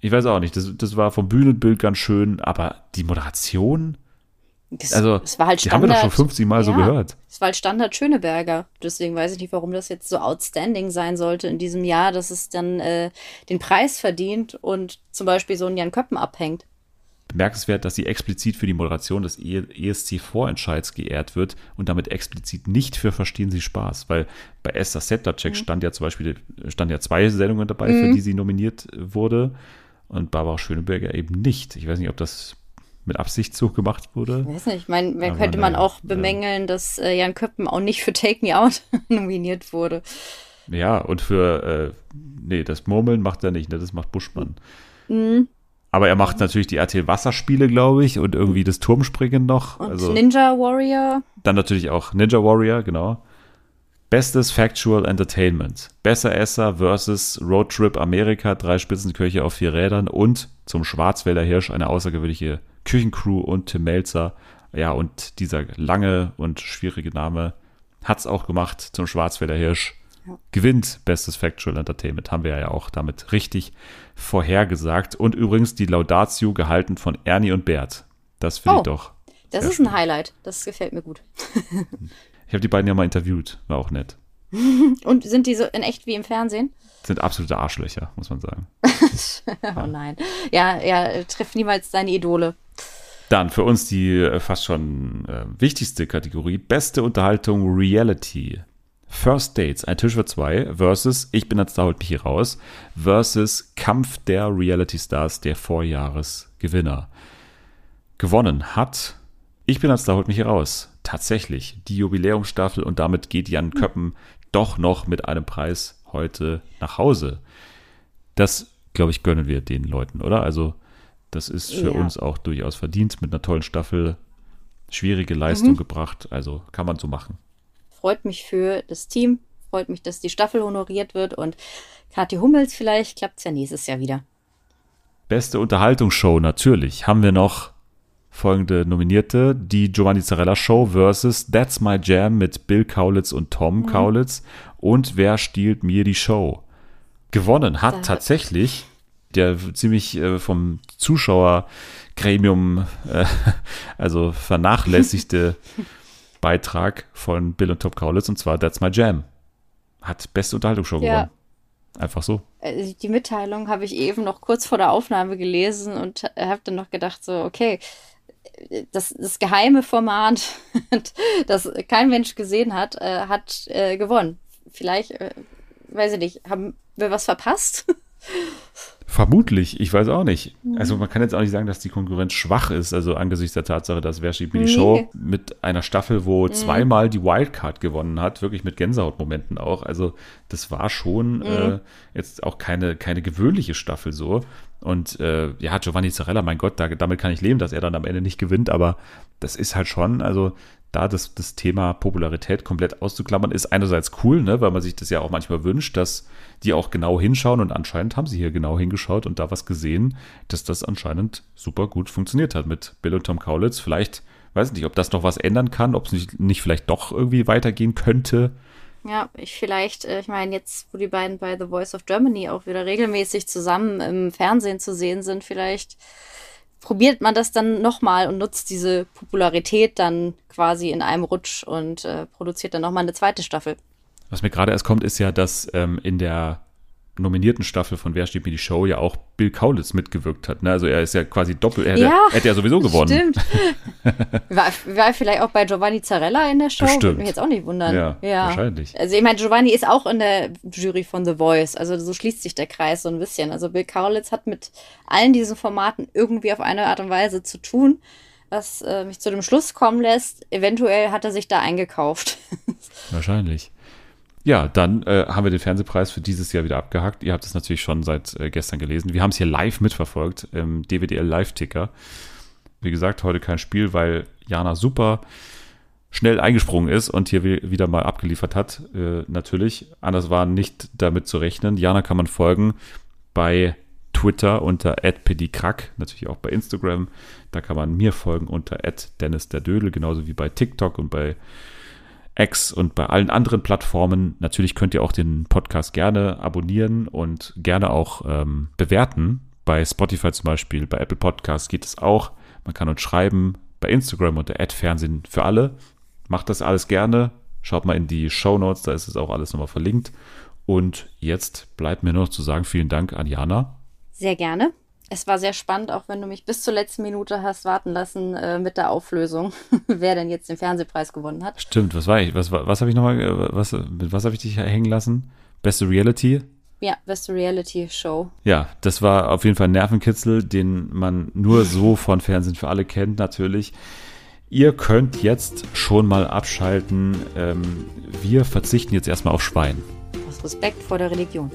ich weiß auch nicht, das, das war vom Bühnenbild ganz schön, aber die Moderation, Es, also es war halt die haben wir doch schon Standard. 50 Mal so Ja. gehört. Es war halt Standard Schöneberger. Deswegen weiß ich nicht, warum das jetzt so outstanding sein sollte in diesem Jahr, dass es dann äh, den Preis verdient und zum Beispiel so einen Jan Köppen abhängt. bemerkenswert, dass sie explizit für die Moderation des E- ESC-Vorentscheids geehrt wird und damit explizit nicht für Verstehen Sie Spaß, weil bei Esther Sedlacek stand ja zum Beispiel stand ja zwei Sendungen dabei, für die sie nominiert wurde und Barbara Schöneberger eben nicht. Ich weiß nicht, ob das mit Absicht so gemacht wurde. Ich weiß nicht, ich meine, Aber könnte man naja, auch bemängeln, dass äh, Jan Köppen auch nicht für Take Me Out nominiert wurde. Ja, und für, äh, nee, das Murmeln macht er nicht, ne? das macht Buschmann. Aber er macht natürlich die RTL Wasserspiele, glaube ich, und irgendwie das Turmspringen noch. Und also, Ninja Warrior. Dann natürlich auch Ninja Warrior, genau. Bestes Factual Entertainment. Besser Esser versus Road Trip Amerika, drei Spitzenköche auf vier Rädern und zum Schwarzwälder Hirsch eine außergewöhnliche Küchencrew und Tim Melzer. Ja, und dieser lange und schwierige Name hat's auch gemacht zum Schwarzwälder Hirsch. Gewinnt Bestes Factual Entertainment, haben wir ja auch damit richtig vorhergesagt. Und übrigens die Laudatio gehalten von Ernie und Bert. Das finde Oh. ich doch. Das ist ein Highlight. Das gefällt mir gut. Ich habe die beiden ja mal interviewt, war auch nett. Und sind die so in echt wie im Fernsehen? Sind absolute Arschlöcher, muss man sagen. oh nein. Ja, ja, trifft niemals deine Idole. Dann für uns die äh, fast schon äh, wichtigste Kategorie: Beste Unterhaltung Reality. First Dates, ein Tisch für zwei, versus Ich bin als da holt mich hier raus, versus Kampf der Reality Stars, der Vorjahresgewinner. Gewonnen hat Ich bin als da holt mich hier raus. Tatsächlich die Jubiläumsstaffel und damit geht Jan Köppen doch noch mit einem Preis heute nach Hause. Das, glaube ich, gönnen wir den Leuten, oder? Also, das ist für ja. uns auch durchaus verdient mit einer tollen Staffel. Schwierige Leistung mhm. gebracht, also kann man so machen freut mich für das Team, freut mich, dass die Staffel honoriert wird und Kathi Hummels, vielleicht klappt es ja nächstes Jahr wieder. Beste Unterhaltungsshow, natürlich. Haben wir noch folgende Nominierte: die Giovanni Zarella Show versus That's My Jam mit Bill Kaulitz und Tom mhm. Kaulitz. Und Wer stiehlt mir die Show? Gewonnen hat tatsächlich der ziemlich äh, vom Zuschauergremium, äh, also vernachlässigte Beitrag von Bill und Top Kaulitz und zwar That's My Jam. Hat beste Unterhaltungsshow ja. gewonnen. Einfach so. Äh, die Mitteilung habe ich eben noch kurz vor der Aufnahme gelesen und habe dann noch gedacht, so, okay, das, das geheime Format, das kein Mensch gesehen hat, äh, hat äh, gewonnen. Vielleicht, äh, weiß ich nicht, haben wir was verpasst? Vermutlich, ich weiß auch nicht. Also man kann jetzt auch nicht sagen, dass die Konkurrenz schwach ist, also angesichts der Tatsache, dass Wer schiebt mir die Show mit einer Staffel, wo mhm. zweimal die Wildcard gewonnen hat, wirklich mit Gänsehautmomenten auch. Also das war schon mhm. äh, jetzt auch keine, keine gewöhnliche Staffel so. Und äh, ja, Giovanni Zarella, mein Gott, da, damit kann ich leben, dass er dann am Ende nicht gewinnt, aber das ist halt schon, also da das, das Thema Popularität komplett auszuklammern, ist einerseits cool, ne, weil man sich das ja auch manchmal wünscht, dass die auch genau hinschauen und anscheinend haben sie hier genau hingeschaut und da was gesehen, dass das anscheinend super gut funktioniert hat mit Bill und Tom Kaulitz. Vielleicht, weiß ich nicht, ob das noch was ändern kann, ob es nicht, nicht vielleicht doch irgendwie weitergehen könnte. Ja, ich vielleicht, äh, ich meine, jetzt, wo die beiden bei The Voice of Germany auch wieder regelmäßig zusammen im Fernsehen zu sehen sind, vielleicht probiert man das dann nochmal und nutzt diese Popularität dann quasi in einem Rutsch und äh, produziert dann nochmal eine zweite Staffel. Was mir gerade erst kommt, ist ja, dass ähm, in der nominierten Staffel von Wer steht mir die Show ja auch Bill Kaulitz mitgewirkt hat. Ne? Also er ist ja quasi doppelt, er ja, hätte, ja sowieso gewonnen. Stimmt. war, war vielleicht auch bei Giovanni Zarella in der Show? Stimmt. Würde mich jetzt auch nicht wundern. Ja, ja, wahrscheinlich. Also ich meine, Giovanni ist auch in der Jury von The Voice. Also so schließt sich der Kreis so ein bisschen. Also Bill Kaulitz hat mit allen diesen Formaten irgendwie auf eine Art und Weise zu tun, was äh, mich zu dem Schluss kommen lässt, eventuell hat er sich da eingekauft. wahrscheinlich. Ja, dann äh, haben wir den Fernsehpreis für dieses Jahr wieder abgehakt. Ihr habt es natürlich schon seit äh, gestern gelesen. Wir haben es hier live mitverfolgt im DWDL Live-Ticker. Wie gesagt, heute kein Spiel, weil Jana super schnell eingesprungen ist und hier wieder mal abgeliefert hat. Äh, natürlich, anders war nicht damit zu rechnen. Jana kann man folgen bei Twitter unter @pedikrack, natürlich auch bei Instagram. Da kann man mir folgen unter @dennis genauso wie bei TikTok und bei X und bei allen anderen Plattformen. Natürlich könnt ihr auch den Podcast gerne abonnieren und gerne auch ähm, bewerten. Bei Spotify zum Beispiel, bei Apple Podcasts geht es auch. Man kann uns schreiben bei Instagram unter Fernsehen für alle. Macht das alles gerne. Schaut mal in die Show Notes, da ist es auch alles nochmal verlinkt. Und jetzt bleibt mir nur noch zu sagen, vielen Dank an Jana. Sehr gerne es war sehr spannend, auch wenn du mich bis zur letzten Minute hast warten lassen äh, mit der Auflösung, wer denn jetzt den Fernsehpreis gewonnen hat. Stimmt, was war ich? Was, was habe ich nochmal, äh, was, mit was habe ich dich hängen lassen? Beste Reality? Ja, beste Reality Show. Ja, das war auf jeden Fall ein Nervenkitzel, den man nur so von Fernsehen für alle kennt, natürlich. Ihr könnt jetzt schon mal abschalten. Ähm, wir verzichten jetzt erstmal auf Schwein. Aus Respekt vor der Religion.